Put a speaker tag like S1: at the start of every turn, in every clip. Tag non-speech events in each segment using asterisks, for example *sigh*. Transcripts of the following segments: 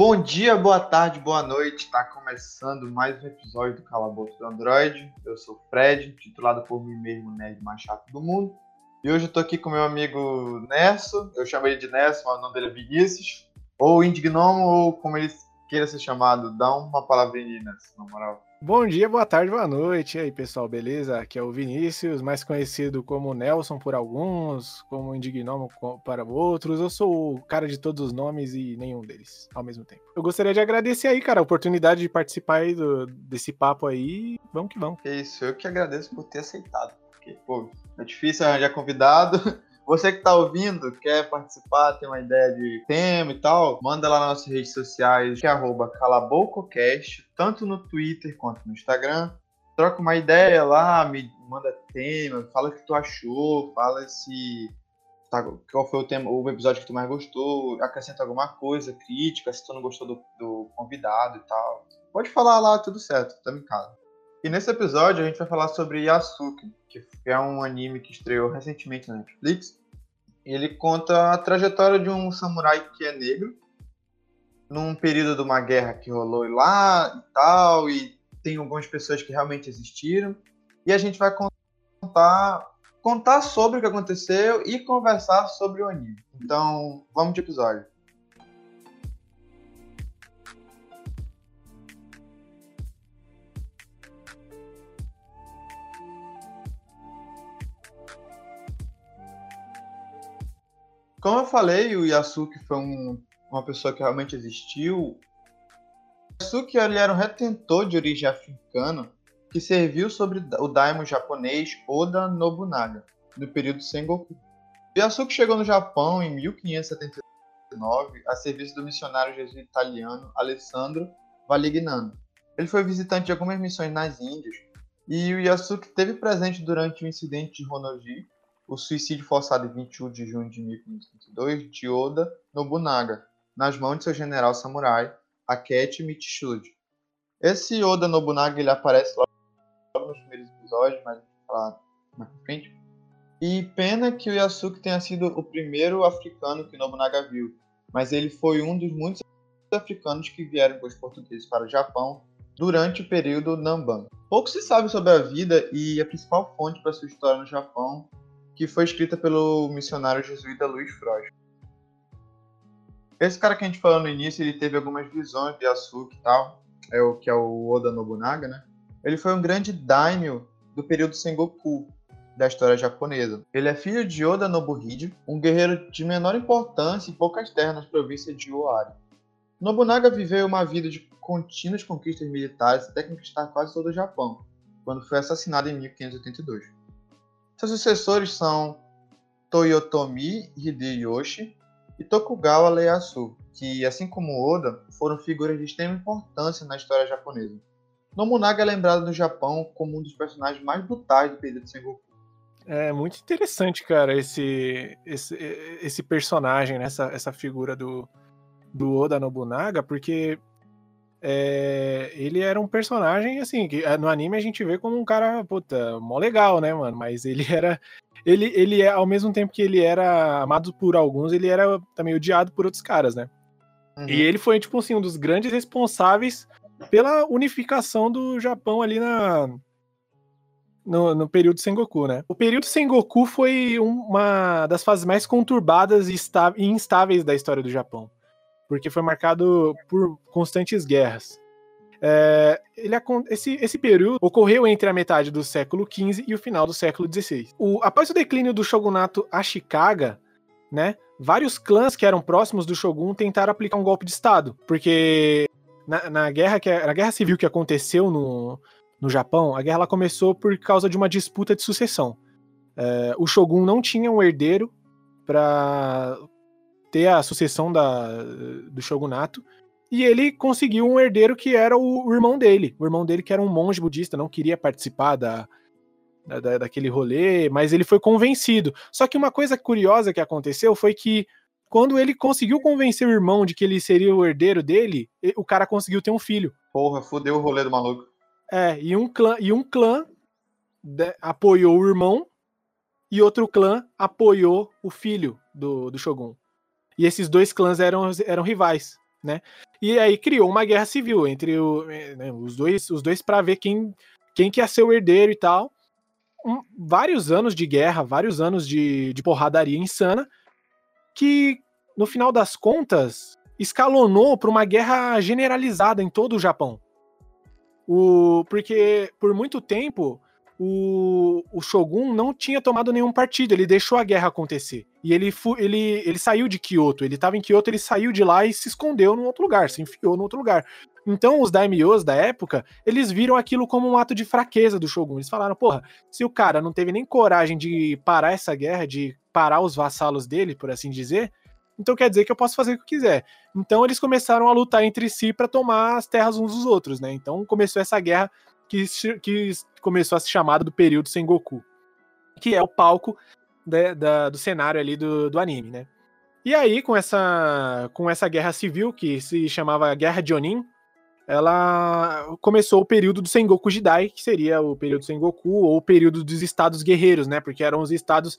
S1: Bom dia, boa tarde, boa noite. Está começando mais um episódio do Calabouço do Android. Eu sou o Fred, titulado por mim mesmo, nerd mais chato do mundo. E hoje eu tô aqui com meu amigo Nerso. Eu chamo ele de Nerso, mas o nome dele é Vinícius. Ou Indignomo, ou como ele queira ser chamado. Dá uma palavrinha, na moral.
S2: Bom dia, boa tarde, boa noite. E aí, pessoal, beleza? Aqui é o Vinícius, mais conhecido como Nelson por alguns, como Indignomo para outros. Eu sou o cara de todos os nomes e nenhum deles ao mesmo tempo. Eu gostaria de agradecer aí, cara, a oportunidade de participar aí do, desse papo aí. Vamos que vamos.
S1: É isso, eu que agradeço por ter aceitado. Porque, pô, é difícil arranjar convidado. *laughs* Você que está ouvindo, quer participar, tem uma ideia de tema e tal, manda lá nas nossas redes sociais, que é calabococast, tanto no Twitter quanto no Instagram. Troca uma ideia lá, me manda tema, fala o que tu achou, fala se tá, qual foi o tema, o episódio que tu mais gostou, acrescenta alguma coisa, crítica, se tu não gostou do, do convidado e tal. Pode falar lá, tudo certo, estamos em casa. E nesse episódio a gente vai falar sobre Yasuki, que é um anime que estreou recentemente na Netflix ele conta a trajetória de um samurai que é negro, num período de uma guerra que rolou lá e tal, e tem algumas pessoas que realmente existiram. E a gente vai contar, contar sobre o que aconteceu e conversar sobre o anime. Então, vamos de episódio. Como eu falei, o Yasuki foi um, uma pessoa que realmente existiu. O Yasuki ele era um retentor de origem africana que serviu sobre o daimon japonês Oda Nobunaga, no período Sengoku. O Yasuki chegou no Japão em 1579 a serviço do missionário jesuíta italiano Alessandro Valignano. Ele foi visitante de algumas missões nas Índias e o Yasuki teve presente durante o incidente de Honoji, o suicídio forçado em 21 de junho de 1522 de Oda Nobunaga, nas mãos de seu general samurai, Akechi Michishud. Esse Oda Nobunaga ele aparece logo nos primeiros episódios, mas falar mais pra frente. E pena que o Yasuki tenha sido o primeiro africano que Nobunaga viu, mas ele foi um dos muitos africanos que vieram com os portugueses para o Japão durante o período Namban. Pouco se sabe sobre a vida e a principal fonte para sua história no Japão que foi escrita pelo missionário jesuíta Luiz Frost. Esse cara que a gente falou no início, ele teve algumas visões de Yasuki e tal, é o que é o Oda Nobunaga, né? Ele foi um grande daimyo do período Sengoku da história japonesa. Ele é filho de Oda Nobuhide, um guerreiro de menor importância e poucas terras nas províncias de Owari. Nobunaga viveu uma vida de contínuas conquistas militares até conquistar quase todo o Japão, quando foi assassinado em 1582. Seus sucessores são Toyotomi Hideyoshi e Tokugawa Ieyasu, que, assim como Oda, foram figuras de extrema importância na história japonesa. Nobunaga é lembrado no Japão como um dos personagens mais brutais do período Sengoku.
S2: É muito interessante, cara, esse, esse, esse personagem, né? essa, essa figura do, do Oda Nobunaga, porque é, ele era um personagem, assim, que é, no anime a gente vê como um cara, puta, mó legal, né, mano? Mas ele *laughs* era. Ele, ele é, ao mesmo tempo que ele era amado por alguns, ele era também odiado por outros caras, né? Uhum. E ele foi, tipo assim, um dos grandes responsáveis pela unificação do Japão ali na. No, no período Sengoku, né? O período Sengoku foi uma das fases mais conturbadas e instáveis da história do Japão porque foi marcado por constantes guerras. É, ele, esse, esse, período ocorreu entre a metade do século XV e o final do século XVI. O, após o declínio do shogunato Ashikaga, né, vários clãs que eram próximos do shogun tentaram aplicar um golpe de estado, porque na, na guerra, que, na guerra civil que aconteceu no, no Japão, a guerra começou por causa de uma disputa de sucessão. É, o shogun não tinha um herdeiro para ter a sucessão da, do shogunato. E ele conseguiu um herdeiro que era o, o, irmão dele. O irmão dele, que era um monge budista, não queria participar da, da, daquele rolê, mas ele foi convencido. Só que uma coisa curiosa que aconteceu foi que quando ele conseguiu convencer o irmão de que ele seria o herdeiro dele, o cara conseguiu ter um filho.
S1: Porra, fudeu o rolê do maluco.
S2: É, e um clã, e um clã de, apoiou o irmão e outro clã apoiou o filho do, do Shogun. E esses dois clãs eram, eram rivais, né? E aí criou uma guerra civil entre o, né, os dois, os dois para ver quem, quem que ia ser o herdeiro e tal. Um, vários anos de guerra, vários anos de, de porradaria insana, que no final das contas escalonou para uma guerra generalizada em todo o Japão. O, porque por muito tempo o, o Shogun não tinha tomado nenhum partido, ele deixou a guerra acontecer. E ele, ele, ele saiu de Kyoto, ele estava em Kyoto, ele saiu de lá e se escondeu num outro lugar, se enfiou num outro lugar. Então os daimyos da época, eles viram aquilo como um ato de fraqueza do Shogun. Eles falaram, porra, se o cara não teve nem coragem de parar essa guerra, de parar os vassalos dele, por assim dizer, então quer dizer que eu posso fazer o que eu quiser. Então eles começaram a lutar entre si para tomar as terras uns dos outros, né? Então começou essa guerra que, que começou a se chamar do período Sengoku, que é o palco de, da, do cenário ali do, do anime, né? E aí, com essa, com essa guerra civil, que se chamava Guerra de Onin, ela começou o período do Sengoku Jidai, que seria o período do Sengoku, ou o período dos estados guerreiros, né? Porque eram os estados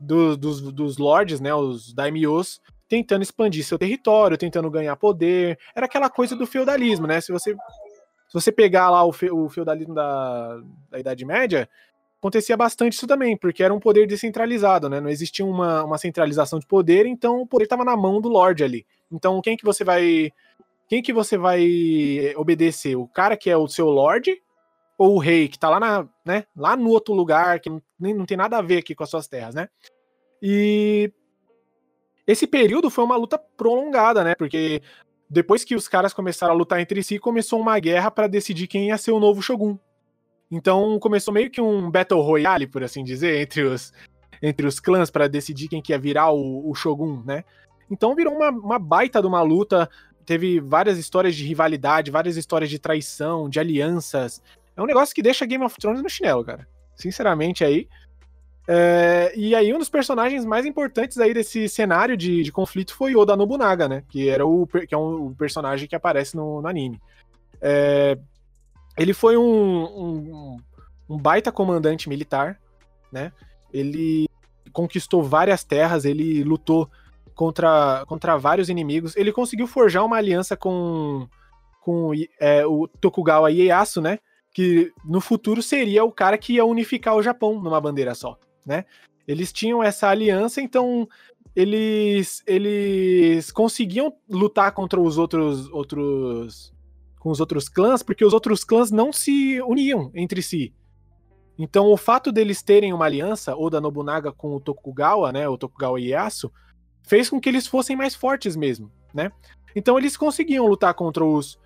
S2: do, dos, dos lords, né? Os daimyos, tentando expandir seu território, tentando ganhar poder. Era aquela coisa do feudalismo, né? Se você se você pegar lá o, fe, o feudalismo da, da Idade Média, acontecia bastante isso também, porque era um poder descentralizado, né? Não existia uma, uma centralização de poder, então o poder estava na mão do Lorde ali. Então quem que você vai. Quem que você vai obedecer? O cara que é o seu Lorde ou o rei que tá lá, na, né, lá no outro lugar, que não tem nada a ver aqui com as suas terras, né? E esse período foi uma luta prolongada, né? Porque depois que os caras começaram a lutar entre si, começou uma guerra para decidir quem ia ser o novo Shogun. Então começou meio que um Battle Royale, por assim dizer, entre os, entre os clãs para decidir quem que ia virar o, o Shogun, né? Então virou uma, uma baita de uma luta. Teve várias histórias de rivalidade, várias histórias de traição, de alianças. É um negócio que deixa Game of Thrones no chinelo, cara. Sinceramente, aí. É, e aí, um dos personagens mais importantes aí desse cenário de, de conflito foi Oda Nobunaga, né? Que, era o, que é um, o personagem que aparece no, no anime. É, ele foi um, um, um, baita comandante militar, né? Ele conquistou várias terras, ele lutou contra, contra vários inimigos. Ele conseguiu forjar uma aliança com, com é, o Tokugawa Ieyasu, né? Que no futuro seria o cara que ia unificar o Japão numa bandeira só né? Eles tinham essa aliança, então eles eles conseguiam lutar contra os outros outros com os outros clãs, porque os outros clãs não se uniam entre si. Então, o fato deles terem uma aliança, Oda Nobunaga com o Tokugawa, né, o Tokugawa Ieyasu, fez com que eles fossem mais fortes mesmo, né? Então, eles conseguiam lutar contra os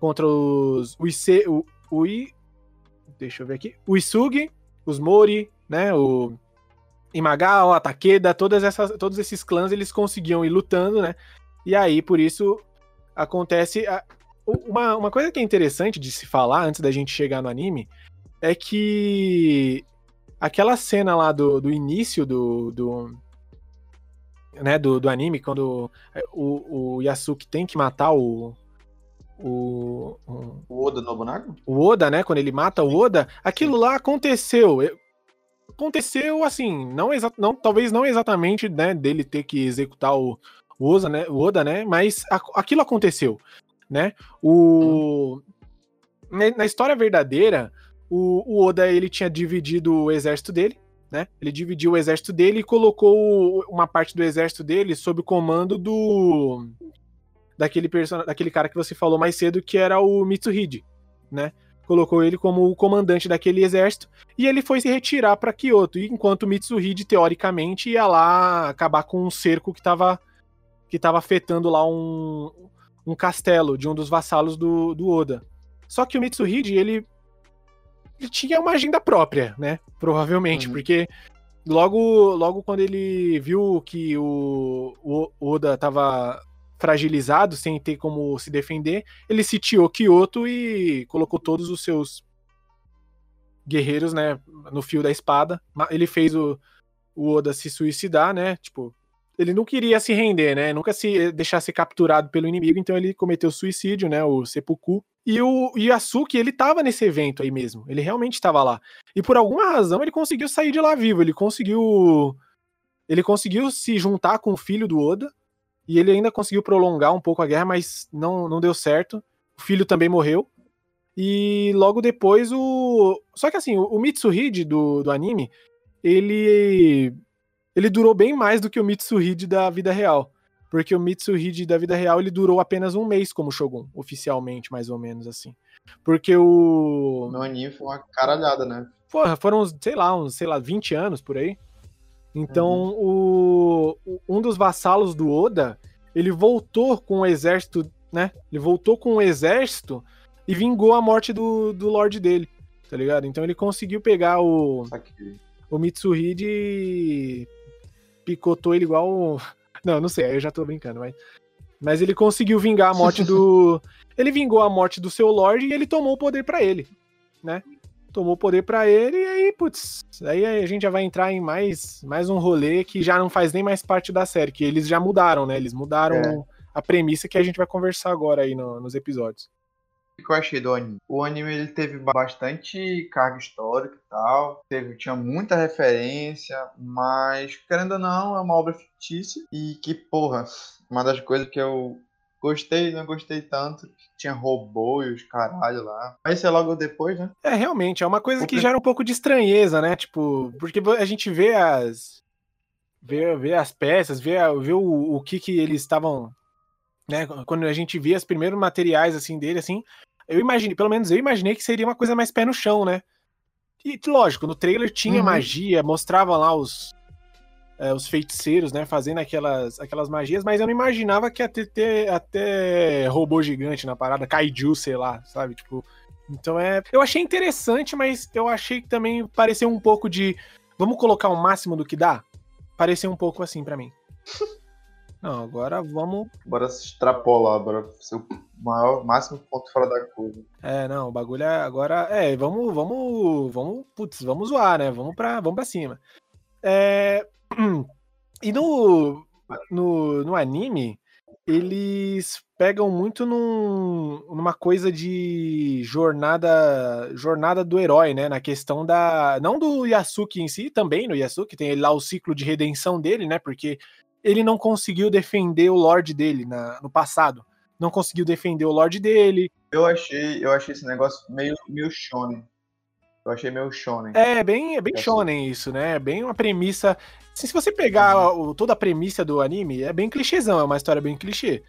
S2: contra os o Ise, o, o I, deixa eu ver aqui, o Isugi, os Mori, né, o Imagawa, Takeda, todas essas, todos esses clãs eles conseguiam ir lutando, né? E aí, por isso, acontece. A, uma, uma coisa que é interessante de se falar antes da gente chegar no anime é que aquela cena lá do, do início do, do, né, do, do anime, quando o, o Yasuki tem que matar o. O,
S1: o Oda Nobunaga?
S2: O Oda, né? Quando ele mata o Oda, aquilo lá aconteceu aconteceu assim, não, não talvez não exatamente, né, dele ter que executar o, o Oda, né, o Oda, né, mas a, aquilo aconteceu, né? O na, na história verdadeira, o, o, Oda ele tinha dividido o exército dele, né? Ele dividiu o exército dele e colocou uma parte do exército dele sob o comando do daquele person... daquele cara que você falou mais cedo que era o Mitsuhide, né? Colocou ele como o comandante daquele exército e ele foi se retirar para Kyoto, enquanto Mitsuhide teoricamente ia lá acabar com um cerco que estava que tava afetando lá um, um castelo de um dos vassalos do, do Oda. Só que o Mitsuhide, ele, ele tinha uma agenda própria, né? Provavelmente, uhum. porque logo logo quando ele viu que o, o Oda estava fragilizado, sem ter como se defender, ele sitiou Kyoto e colocou todos os seus guerreiros, né, no fio da espada. Ele fez o, o Oda se suicidar, né? Tipo, ele não queria se render, né? Nunca se deixar ser capturado pelo inimigo, então ele cometeu suicídio, né? O seppuku. E o Yasuki, ele tava nesse evento aí mesmo. Ele realmente estava lá. E por alguma razão ele conseguiu sair de lá vivo. Ele conseguiu ele conseguiu se juntar com o filho do Oda E ele ainda conseguiu prolongar um pouco a guerra, mas não, não deu certo. O filho também morreu. E logo depois o. Só que assim, o, Mitsuhide do, do anime, ele. Ele durou bem mais do que o Mitsuhide da vida real. Porque o Mitsuhide da vida real ele durou apenas um mês como Shogun, oficialmente, mais ou menos assim. Porque o.
S1: No anime foi uma caralhada, né?
S2: Porra, foram, sei lá, uns, sei lá, 20 anos por aí. Então, uhum. o, um dos vassalos do Oda, ele voltou com o exército, né? Ele voltou com o exército e vingou a morte do, do Lorde dele, tá ligado? Então ele conseguiu pegar o, o Mitsuhide e picotou ele igual. *laughs* Não, não sei, eu já tô brincando, mas. Mas ele conseguiu vingar a morte do. *laughs* ele vingou a morte do seu Lorde e ele tomou o poder para ele, né? Tomou o poder para ele e aí, putz, aí a gente já vai entrar em mais, mais um rolê que já não faz nem mais parte da série, que eles já mudaram, né? Eles mudaram é. a premissa que a gente vai conversar agora aí no, nos episódios
S1: que eu achei do anime? O anime ele teve bastante carga histórica e tal, teve, tinha muita referência, mas querendo ou não, é uma obra fictícia e que, porra, uma das coisas que eu gostei, não gostei tanto, tinha robô e os caralho lá. Mas isso é logo depois, né?
S2: É, realmente, é uma coisa que gera um pouco de estranheza, né? Tipo, porque a gente vê as. vê, vê as peças, vê, vê o, o que que eles estavam né? Quando a gente vê os primeiros materiais assim dele, assim, eu imaginei, pelo menos eu imaginei que seria uma coisa mais pé no chão, né? E lógico, no trailer tinha uhum. magia, mostrava lá os é, os feiticeiros, né, fazendo aquelas, aquelas magias, mas eu não imaginava que ia ter, ter até robô gigante na parada, kaiju, sei lá, sabe? Tipo, então é, eu achei interessante, mas eu achei que também pareceu um pouco de vamos colocar o máximo do que dá. Pareceu um pouco assim para mim. *laughs* Não, agora vamos.
S1: Bora se extrapolar, bora ser o maior, máximo ponto fora da curva.
S2: É, não, o bagulho é agora. É, vamos, vamos, vamos, putz, vamos zoar, né? Vamos pra, vamos pra cima. É, e no, no, no anime, eles pegam muito num, numa coisa de jornada jornada do herói, né? Na questão da. Não do Yasuki em si, também no Yasuki, tem lá o ciclo de redenção dele, né? Porque ele não conseguiu defender o Lorde dele na, no passado. Não conseguiu defender o Lorde dele.
S1: Eu achei, eu achei esse negócio meio, meio shonen. Eu achei meio shonen.
S2: É, bem, é bem shonen isso, né? É bem uma premissa. Assim, se você pegar uhum. o, toda a premissa do anime, é bem clichêzão, é uma história bem clichê.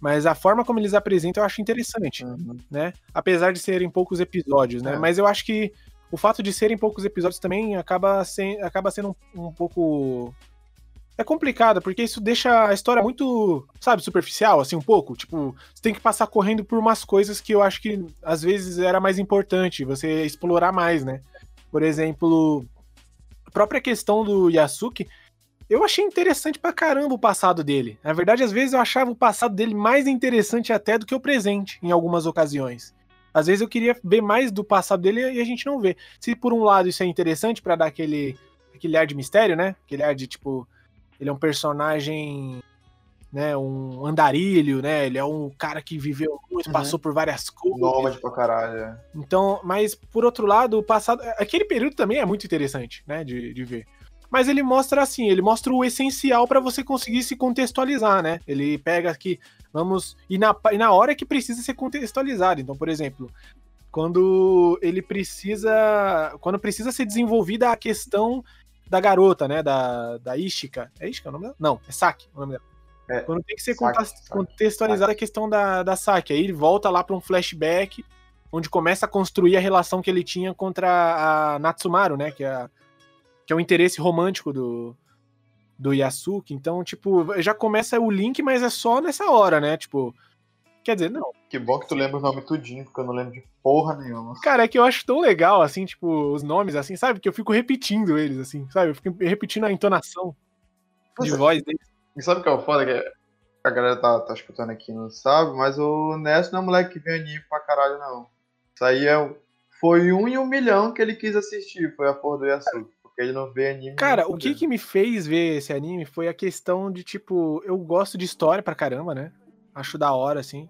S2: Mas a forma como eles apresentam eu acho interessante, uhum. né? Apesar de serem poucos episódios, né? É. Mas eu acho que o fato de serem poucos episódios também acaba, sem, acaba sendo um, um pouco é complicado, porque isso deixa a história muito, sabe, superficial, assim, um pouco. Tipo, você tem que passar correndo por umas coisas que eu acho que às vezes era mais importante você explorar mais, né? Por exemplo, própria questão do Yasuki, eu achei interessante pra caramba o passado dele. Na verdade, às vezes eu achava o passado dele mais interessante até do que o presente, em algumas ocasiões. Às vezes eu queria ver mais do passado dele e a gente não vê. Se por um lado isso é interessante para dar aquele, aquele ar de mistério, né? Aquele ar de tipo, ele é um personagem, né, um andarilho, né? Ele é um cara que viveu muito, uhum. passou por várias coisas.
S1: Nômade pra caralho. É.
S2: Então, mas por outro lado, o passado, aquele período também é muito interessante, né, de, de ver. Mas ele mostra assim, ele mostra o essencial para você conseguir se contextualizar, né? Ele pega aqui, vamos e na, e na hora que precisa ser contextualizado. Então, por exemplo, quando ele precisa, quando precisa ser desenvolvida a questão da garota, né? Da, da Ishika. É Ishika o nome dela? Não, é Saki o nome dela. É, Quando tem que ser Saki, contextualizada Saki. a questão da, da Saki. Aí ele volta lá para um flashback onde começa a construir a relação que ele tinha contra a Natsumaru, né? Que é, que é o interesse romântico do, do Yasuki. Então, tipo, já começa o link, mas é só nessa hora, né? Tipo, Quer dizer, não.
S1: Que bom que tu lembra o nome tudinho, porque eu não lembro de porra nenhuma.
S2: Cara, é que eu acho tão legal, assim, tipo, os nomes, assim, sabe? Que eu fico repetindo eles, assim, sabe? Eu fico repetindo a entonação de voz deles.
S1: E sabe o que é o foda? Que a galera tá, tá escutando aqui não sabe, mas o Ness não é moleque que vê anime pra caralho, não. Isso aí é, foi um em um milhão que ele quis assistir, foi a porra do Yasuki. Porque ele não vê anime.
S2: Cara, o que que me fez ver esse anime foi a questão de, tipo, eu gosto de história pra caramba, né? acho da hora, assim.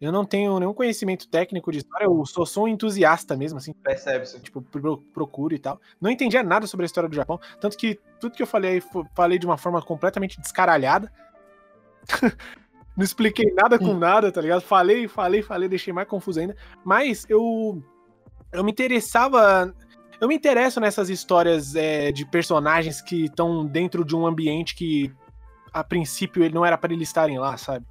S2: Eu não tenho nenhum conhecimento técnico de história, eu sou, sou um entusiasta mesmo, assim.
S1: Percebe-se.
S2: Tipo, procuro e tal. Não entendia nada sobre a história do Japão, tanto que tudo que eu falei, falei de uma forma completamente descaralhada. *laughs* não expliquei nada com nada, tá ligado? Falei, falei, falei, deixei mais confuso ainda. Mas eu. Eu me interessava. Eu me interesso nessas histórias é, de personagens que estão dentro de um ambiente que, a princípio, ele não era para eles estarem lá, sabe?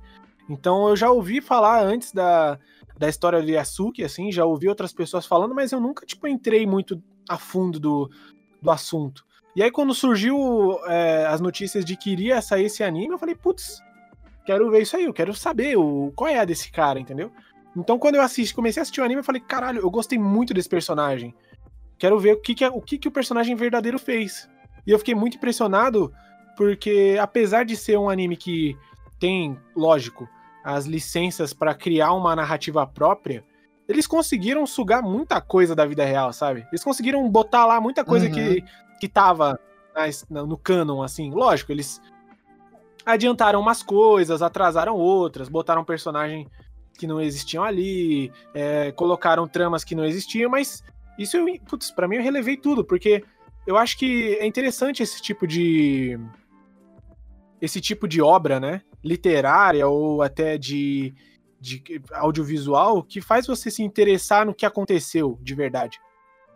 S2: Então eu já ouvi falar antes da, da história do Yasuki, assim, já ouvi outras pessoas falando, mas eu nunca, tipo, entrei muito a fundo do, do assunto. E aí, quando surgiu é, as notícias de que iria sair esse anime, eu falei, putz, quero ver isso aí, eu quero saber o, qual é a desse cara, entendeu? Então, quando eu assisti, comecei a assistir o anime, eu falei, caralho, eu gostei muito desse personagem. Quero ver o que, que, é, o, que, que o personagem verdadeiro fez. E eu fiquei muito impressionado, porque apesar de ser um anime que tem, lógico, as licenças para criar uma narrativa própria, eles conseguiram sugar muita coisa da vida real, sabe? Eles conseguiram botar lá muita coisa uhum. que, que tava no canon, assim. Lógico, eles adiantaram umas coisas, atrasaram outras, botaram personagem que não existiam ali, é, colocaram tramas que não existiam, mas isso, eu, putz, pra mim eu relevei tudo, porque eu acho que é interessante esse tipo de. esse tipo de obra, né? Literária ou até de, de audiovisual que faz você se interessar no que aconteceu de verdade,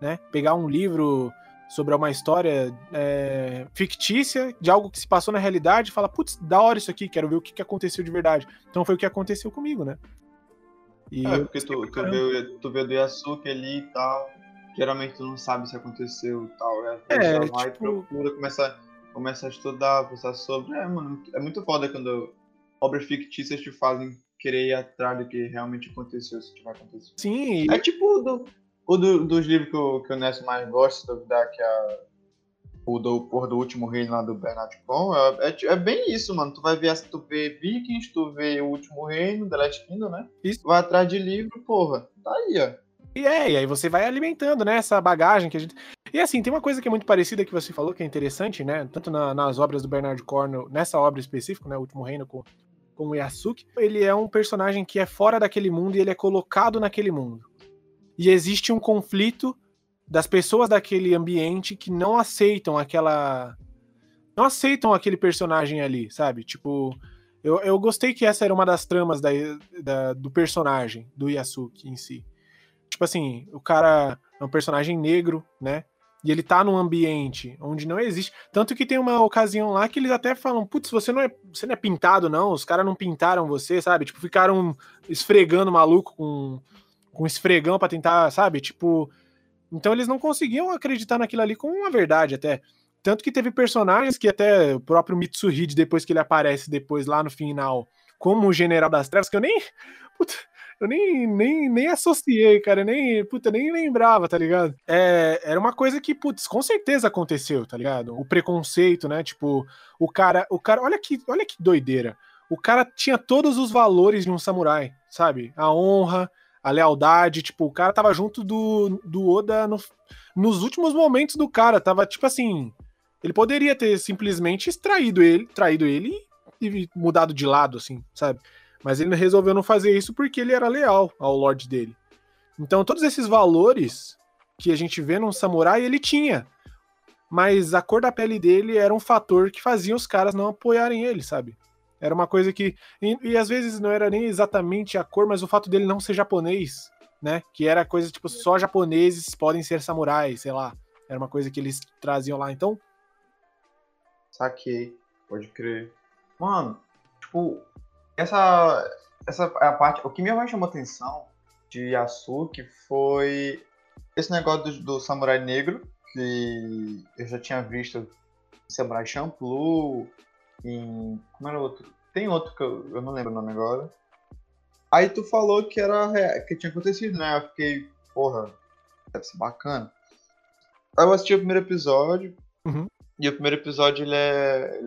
S2: né? Pegar um livro sobre uma história é, fictícia de algo que se passou na realidade e fala, putz, da hora isso aqui, quero ver o que, que aconteceu de verdade. Então foi o que aconteceu comigo, né?
S1: E é, porque tu, tu, vê, tu vê do Yasuki ali e tal, geralmente tu não sabe se aconteceu e tal. É, é vai tipo... procura, começa, começa a estudar, pensar sobre. É, mano, é muito foda quando obras fictícias te fazem querer ir atrás do que realmente aconteceu, se tiver acontecido.
S2: Sim.
S1: É tipo do, o do, dos livros que o, que o Ness mais gosta, se duvidar, que é o do, por do Último Reino lá do Bernard Con, é, é, é, bem isso, mano. Tu vai ver, tu vê Vikings, tu vê O Último Reino, The Last Kingdom, né? Isso. Tu vai atrás de livro, porra. Tá aí, ó.
S2: E é, e aí você vai alimentando, né, essa bagagem que a gente... E assim, tem uma coisa que é muito parecida que você falou, que é interessante, né, tanto na, nas obras do Bernard Cornwell, nessa obra específica, né, O Último Reino com, com o Yasuki, ele é um personagem que é fora daquele mundo e ele é colocado naquele mundo e existe um conflito das pessoas daquele ambiente que não aceitam aquela. Não aceitam aquele personagem ali, sabe? Tipo, eu, eu gostei que essa era uma das tramas da, da, do personagem, do Yasuki em si. Tipo assim, o cara é um personagem negro, né? E ele tá num ambiente onde não existe. Tanto que tem uma ocasião lá que eles até falam: Putz, você não é, você não é pintado, não. Os caras não pintaram você, sabe? Tipo, ficaram esfregando maluco com com esfregão para tentar, sabe? Tipo. Então eles não conseguiam acreditar naquilo ali como uma verdade até. Tanto que teve personagens que até o próprio Mitsuhide, depois que ele aparece depois lá no final, como o General das Trevas, que eu nem. *laughs* Puta, eu nem, nem, nem associei, cara. Nem, puta, nem lembrava, tá ligado? É, era uma coisa que, putz, com certeza aconteceu, tá ligado? O preconceito, né? Tipo, o cara. O cara. Olha que, olha que doideira. O cara tinha todos os valores de um samurai, sabe? A honra, a lealdade, tipo, o cara tava junto do, do Oda no, nos últimos momentos do cara, tava tipo assim, ele poderia ter simplesmente extraído ele, traído ele e mudado de lado, assim, sabe? Mas ele resolveu não fazer isso porque ele era leal ao Lorde dele. Então, todos esses valores que a gente vê num samurai, ele tinha. Mas a cor da pele dele era um fator que fazia os caras não apoiarem ele, sabe? Era uma coisa que. E, e, às vezes não era nem exatamente a cor, mas o fato dele não ser japonês, né? Que era coisa tipo, só japoneses podem ser samurais, sei lá. Era uma coisa que eles traziam lá, então.
S1: Saquei, pode crer. Mano, tipo, essa. Essa é a parte. O que me mais chamou atenção de Yasuki foi esse negócio do, do samurai negro, que eu já tinha visto Samurai Champloo, em. Como era o outro? Tem outro que eu, eu não lembro o nome agora. Aí tu falou que era que tinha acontecido, né? Eu fiquei, porra, deve ser bacana. Aí eu assisti o primeiro episódio.
S2: Uhum.
S1: E o primeiro episódio ele é.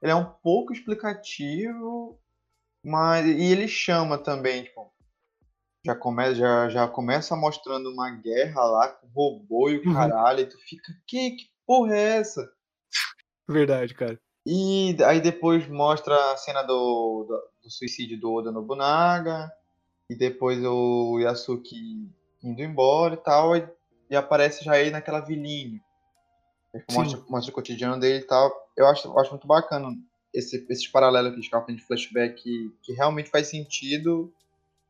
S1: Ele é um pouco explicativo, mas. E ele chama também, tipo. Já começa, já, já começa mostrando uma guerra lá com robô e o uhum. caralho. E tu fica, que, que porra é essa?
S2: Verdade, cara.
S1: E aí depois mostra a cena do, do, do suicídio do Oda Nobunaga. E depois o Yasuki indo embora e tal. E, e aparece já ele naquela vilinha. Mostra, mostra, o cotidiano dele e tal. Eu acho, eu acho muito bacana esse, esses paralelos que a gente tava de flashback que, que realmente faz sentido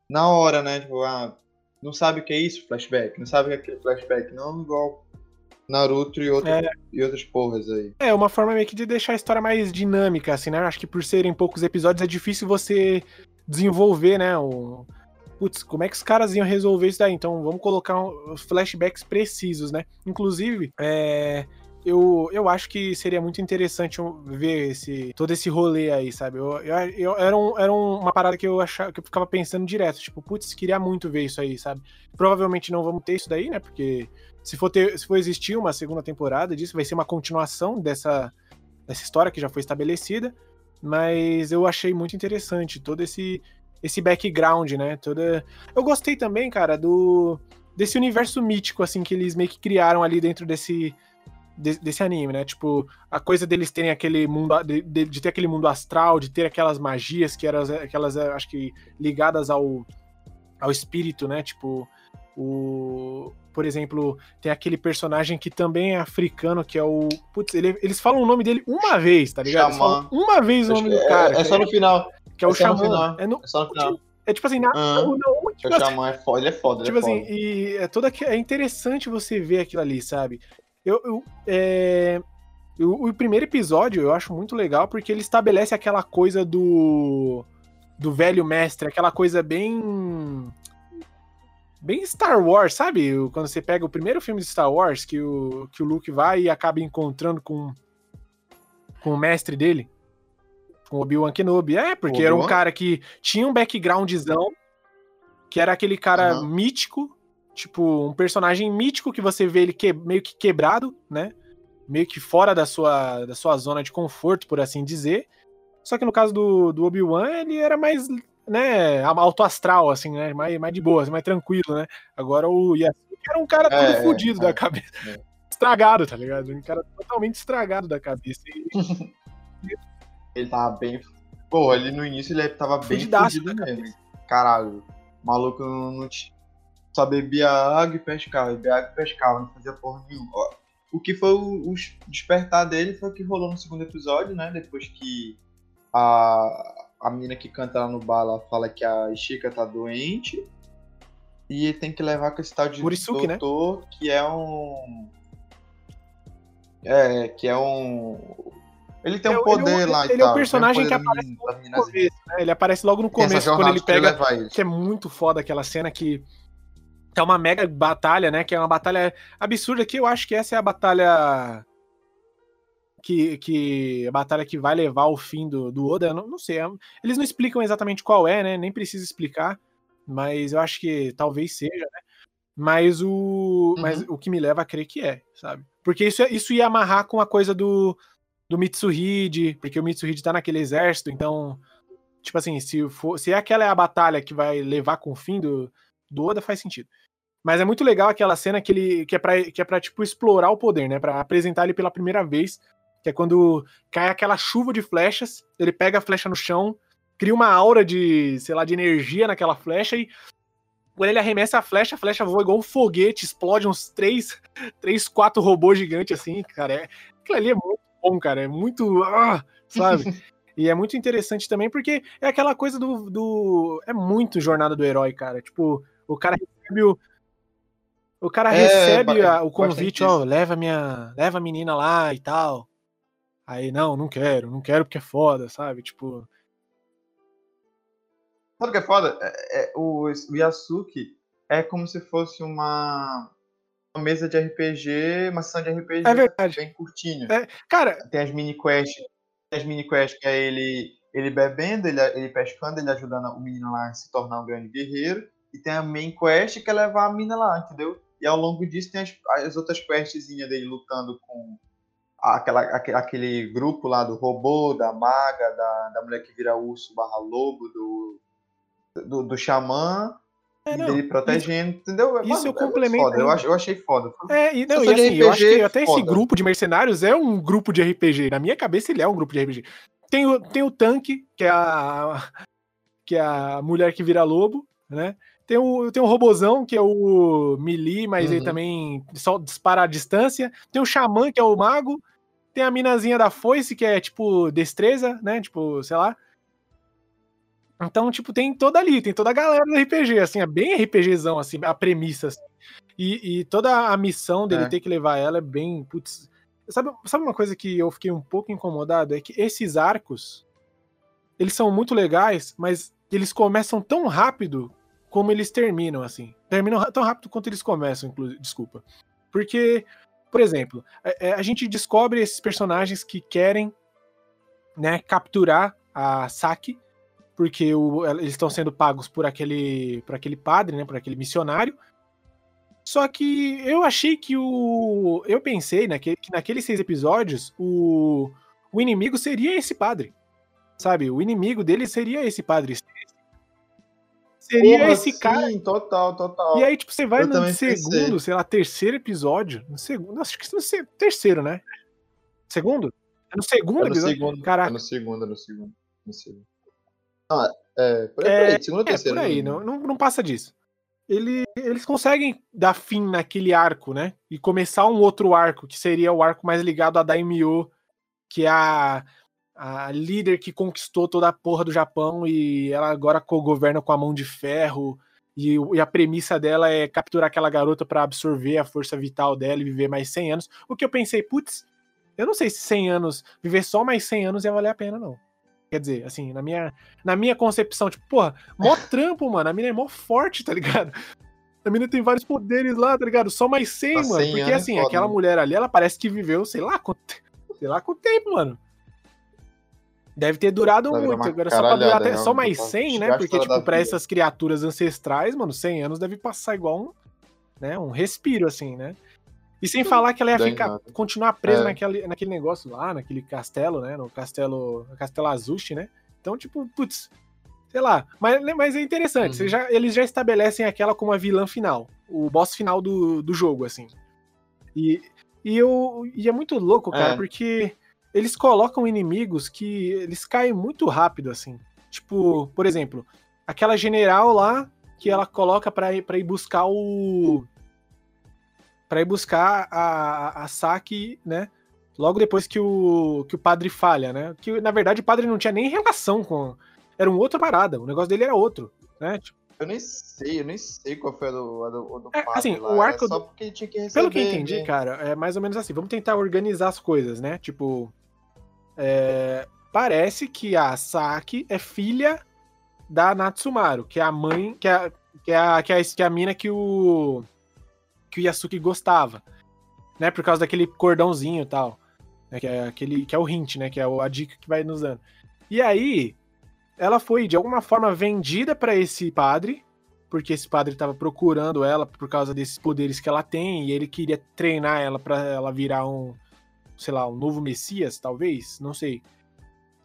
S1: na hora, né? Tipo, ah, não sabe o que é isso, flashback. Não sabe o que é aquele flashback. Não igual Naruto e, outro, é. e outras porras aí.
S2: É, uma forma meio que de deixar a história mais dinâmica, assim, né? Acho que por serem poucos episódios é difícil você desenvolver, né? O... Putz, como é que os caras iam resolver isso daí? Então vamos colocar um, flashbacks precisos, né? Inclusive, é eu, eu acho que seria muito interessante ver esse, todo esse rolê aí, sabe? Eu, eu, eu era, um, era uma parada que eu achava que eu ficava pensando direto, tipo, putz, queria muito ver isso aí, sabe? Provavelmente não vamos ter isso daí, né? Porque se for, ter, se for existir uma segunda temporada disso, vai ser uma continuação dessa, dessa história que já foi estabelecida. Mas eu achei muito interessante todo esse, esse background, né? Toda... Eu gostei também, cara, do desse universo mítico, assim, que eles meio que criaram ali dentro desse de, desse anime, né? Tipo, a coisa deles terem aquele mundo. De, de, ter aquele mundo astral, de ter aquelas magias que eram aquelas, acho que, ligadas ao, ao espírito, né? Tipo, o. Por exemplo, tem aquele personagem que também é africano, que é o. Putz, ele, eles falam o nome dele uma vez, tá ligado? uma vez o nome do cara.
S1: É, é só no final.
S2: Que é, é o Xamã. É, no,
S1: é só no final.
S2: É tipo assim, na,
S1: uhum. não, tipo, o Xamã é foda, ele é foda.
S2: Tipo
S1: é
S2: assim,
S1: foda.
S2: e é toda é interessante você ver aquilo ali, sabe? Eu, eu é, o, o, primeiro episódio eu acho muito legal porque ele estabelece aquela coisa do do velho mestre, aquela coisa bem bem Star Wars, sabe? Quando você pega o primeiro filme de Star Wars que o que o Luke vai e acaba encontrando com com o mestre dele, com o Obi-Wan Kenobi. É, porque era um cara que tinha um backgroundzão, que era aquele cara uhum. mítico tipo, um personagem mítico que você vê ele que, meio que quebrado, né? Meio que fora da sua, da sua zona de conforto, por assim dizer. Só que no caso do, do Obi-Wan, ele era mais, né, alto astral, assim, né? Mais, mais de boa, mais tranquilo, né? Agora o Yasuke era um cara todo é, fudido é, da cabeça. É. Estragado, tá ligado? Um cara totalmente estragado da cabeça. E... *laughs*
S1: ele tava bem. Pô, ali no início ele tava bem fudido mesmo. Caralho. O maluco não, não, só bebia água e pescava, bebia água e pescava, não fazia porra nenhuma. O que foi o, o, despertar dele foi o que rolou no segundo episódio, né? Depois que a, a menina que canta lá no bar fala que a Chica tá doente. E tem que levar com esse tal de
S2: Murisuke,
S1: né? doutor, né? que é um. É, que é um. Ele tem um é poder
S2: ele,
S1: lá
S2: ele,
S1: e
S2: ele tal. é um personagem que aparece logo no começo, né? Ele aparece logo no começo, quando ele pega. Que, que é muito foda aquela cena que é uma mega batalha, né? Que é uma batalha absurda que eu acho que essa é a batalha que, que a batalha que vai levar ao fim do, do Oda, não, não sei, é, eles não explicam exatamente qual é, né? Nem precisa explicar, mas eu acho que talvez seja, né? Mas o, uhum. mas o que me leva a crer que é, sabe? Porque isso, isso ia amarrar com a coisa do, do Mitsuhide, porque o Mitsuhide tá naquele exército, então, tipo assim, se, for, se aquela é a batalha que vai levar com o fim do, do Oda, faz sentido. Mas é muito legal aquela cena que ele que é para que é para tipo explorar o poder, né, para apresentar ele pela primeira vez, que é quando cai aquela chuva de flechas, ele pega a flecha no chão, cria uma aura de, sei lá, de energia naquela flecha e quando ele arremessa a flecha, a flecha voa igual um foguete, explode uns três, três quatro robôs gigantes assim, cara. É, aquilo ali é muito bom, cara. É muito. Ah, sabe? *laughs* e é muito interessante também porque é aquela coisa do, do. É muito jornada do herói, cara. Tipo, o cara recebe o, o cara é, recebe a, o convite, ó, leva minha, leva a menina lá e tal. Aí, não, não quero, não quero porque é foda, sabe? Tipo.
S1: Sabe o que é foda? É, é, o, o Yasuki é como se fosse uma, uma mesa de RPG, uma sessão de RPG
S2: é verdade.
S1: bem curtinho.
S2: É, cara.
S1: Tem as mini quests. Tem as mini quests que é ele, ele bebendo, ele, ele pescando, ele ajudando o menino lá a se tornar um grande guerreiro. E tem a main quest que é levar a mina lá, entendeu? E ao longo disso tem as, as outras questzinhas dele lutando com aquela, aquele grupo lá do robô, da maga, da, da mulher que vira urso barra lobo, do, do, do xamã. É, não, dele protegendo,
S2: isso,
S1: entendeu?
S2: Mano, isso eu é complemento.
S1: Eu, ach, eu achei foda.
S2: É, e, não, e assim, eu acho que até foda. esse grupo de mercenários é um grupo de RPG. Na minha cabeça, ele é um grupo de RPG. Tem o, tem o tanque, que é a, que é a mulher que vira lobo, né? Tem o, tem o robozão, que é o melee, mas uhum. ele também só dispara a distância. Tem o xamã, que é o mago. Tem a minazinha da foice, que é tipo destreza, né? Tipo, sei lá. Então, tipo, tem toda ali, tem toda a galera do RPG, assim, é bem RPGzão, assim, a premissa. Assim. E, e, toda a missão dele é. ter que levar ela é bem. Putz, sabe, sabe uma coisa que eu fiquei um pouco incomodado? É que esses arcos, eles são muito legais, mas eles começam tão rápido como eles terminam, assim. Terminam tão rápido quanto eles começam, inclusive, desculpa. Porque, por exemplo, a, é, é, a gente descobre esses personagens que querem né, capturar a Saki, porque o, eles estão sendo pagos por aquele, por aquele padre, né, por aquele missionário. Só que eu achei que o. Eu pensei naquele, que naqueles seis episódios o, o inimigo seria esse padre. Sabe? O inimigo dele seria esse padre. Seria Porra, esse cara. Sim,
S1: total, total.
S2: E aí, tipo, você vai eu no segundo, pensei. sei lá, terceiro episódio. No segundo, acho que no terceiro, né? Segundo? É no segundo
S1: é no
S2: episódio?
S1: Segundo, Caraca. É no segundo, é no segundo. No segundo. Ah, é, por aí, é, por aí, segundo ou é, terceiro.
S2: Por aí, não, não, não passa disso. Ele, eles conseguem dar fim naquele arco, né? E começar um outro arco, que seria o arco mais ligado a Daimyo, que é a, a líder que conquistou toda a porra do Japão e ela agora co-governa com a mão de ferro. E, e, a premissa dela é capturar aquela garota para absorver a força vital dela e viver mais 100 anos. O que eu pensei, putz, eu não sei se 100 anos, viver só mais 100 anos ia valer a pena, não. Quer dizer, assim, na minha, na minha concepção, tipo, porra, mó *laughs* trampo, mano. A mina é mó forte, tá ligado? A mina tem vários poderes lá, tá ligado? Só mais 100, mano. 100 porque, assim, foda, aquela mulher ali, ela parece que viveu, sei lá, com, sei lá, com tempo, mano. Deve ter durado muito. Agora, só pra durar até, só mais 100, né? Porque, tipo, pra essas criaturas ancestrais, mano, 100 anos deve passar igual um, né, um respiro, assim, né? E sem falar que ela ia ficar, continuar presa é. naquele, naquele negócio lá, naquele castelo, né? No castelo, castelo Azushi, né? Então, tipo, putz, sei lá. Mas, mas é interessante. Uhum. Já, eles já estabelecem aquela como a vilã final. O boss final do, do jogo, assim. E, e, eu, e é muito louco, cara, é. porque eles colocam inimigos que eles caem muito rápido, assim. Tipo, por exemplo, aquela general lá que ela coloca pra ir, pra ir buscar o para ir buscar a, a Saki, né? Logo depois que o, que o padre falha, né? Que na verdade o padre não tinha nem relação com. Era uma outra parada, o negócio dele era outro, né? Tipo,
S1: eu nem sei, eu nem sei qual foi a do, a do, a do
S2: é, padre assim, lá. O arco só porque ele tinha que receber. Pelo que eu entendi, né? cara, é mais ou menos assim. Vamos tentar organizar as coisas, né? Tipo. É, parece que a Saki é filha da Natsumaru, que é a mãe. Que é, que é, a, que é, a, que é a mina que o que o Yasuki gostava, né? Por causa daquele cordãozinho e tal, né? que é aquele que é o hint, né? Que é a dica que vai nos dando. E aí, ela foi de alguma forma vendida para esse padre, porque esse padre estava procurando ela por causa desses poderes que ela tem e ele queria treinar ela para ela virar um, sei lá, um novo Messias, talvez, não sei.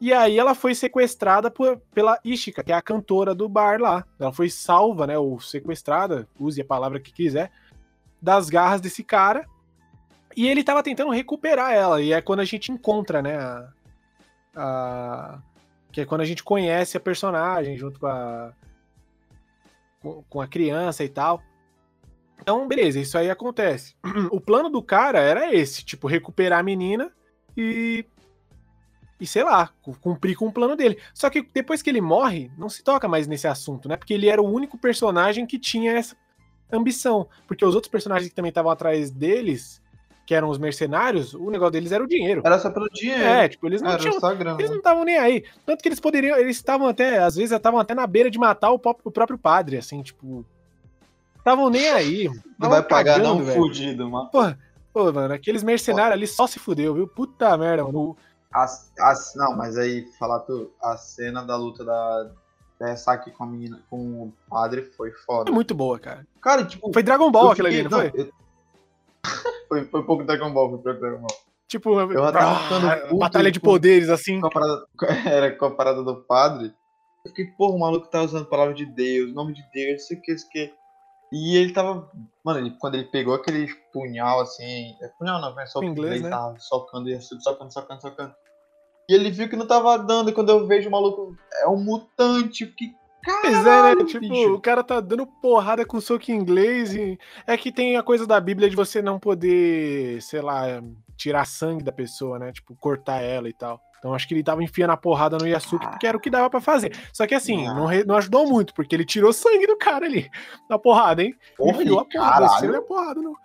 S2: E aí ela foi sequestrada por, pela Ishika, que é a cantora do bar lá. Ela foi salva, né, ou sequestrada, use a palavra que quiser, das garras desse cara. E ele tava tentando recuperar ela. E é quando a gente encontra, né? A, a, que é quando a gente conhece a personagem junto com a. Com, com a criança e tal. Então, beleza, isso aí acontece. *clears throat* O plano do cara era esse: tipo, recuperar a menina e. E sei lá, cumprir com o plano dele. Só que depois que ele morre, não se toca mais nesse assunto, né? Porque ele era o único personagem que tinha essa ambição. Porque os outros personagens que também estavam atrás deles, que eram os mercenários, o negócio deles era o dinheiro.
S1: Era só pelo dinheiro.
S2: É, tipo, eles não era tinham. Eles não estavam nem aí. Tanto que eles poderiam. Eles estavam até, às vezes, estavam até na beira de matar o próprio padre, assim, tipo. Estavam nem aí.
S1: Não vai pagar cagando, não velho. fudido, mano.
S2: Porra, pô, mano, aqueles mercenários ali só se fudeu, viu? Puta merda, mano.
S1: As, as, não, mas aí, falar tu, a cena da luta da, essa aqui com a menina, com o padre foi foda.
S2: É muito boa, cara.
S1: Cara, tipo.
S2: Foi Dragon Ball aquilo ali, não, foi? Eu... *laughs*
S1: foi? Foi pouco Dragon Ball, foi pouco Dragon Ball.
S2: Tipo, eu tava ficando ah, batalha de poderes, assim.
S1: Com a parada, *laughs* era com a parada do padre. Eu fiquei, porra, o maluco tá usando a palavra de Deus, nome de Deus, não sei o que, isso que. E ele tava. Mano, ele, quando ele pegou aquele punhal assim. É punhal não, é só
S2: inglês,
S1: ele
S2: né?
S1: tava socando, socando, socando, socando. E ele viu que não tava dando, e quando eu vejo o maluco, é um mutante, que
S2: Pois é, né? Tipo, bicho. o cara tá dando porrada com soco em inglês e é que tem a coisa da Bíblia de você não poder, sei lá, tirar sangue da pessoa, né? Tipo, cortar ela e tal. Então acho que ele tava enfiando a porrada no Yasuki porque era o que dava para fazer. Só que assim, não, não, ajudou muito, porque ele tirou sangue do cara ali, *laughs* na porrada, hein?
S1: Porra, Enfiou a porrada,
S2: desceu a porrada no,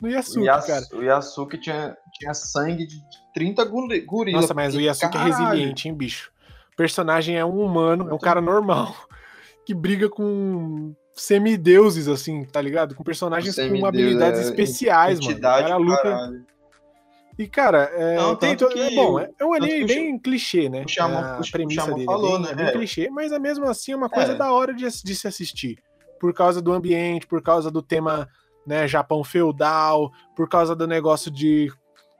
S2: no Yasuki, o Yas, cara.
S1: O Yasuki tinha, tinha sangue de 30 gorilas.
S2: Nossa, mas o Yasuki caralho. é resiliente, hein, bicho? O personagem é um humano, é um cara normal, *laughs* que briga com semideuses, assim, tá ligado? Com personagens com habilidades é especiais, mano. O cara luta... Caralho e, cara, é, não, tem to... que, bom, é, é um anime bem clichê, né?
S1: O
S2: é a
S1: premissa dele falou,
S2: é bem, né? é bem clichê, mas é mesmo assim é uma coisa é. da hora de, de se assistir. Por causa do ambiente, por causa do tema né, Japão feudal, por causa do negócio de,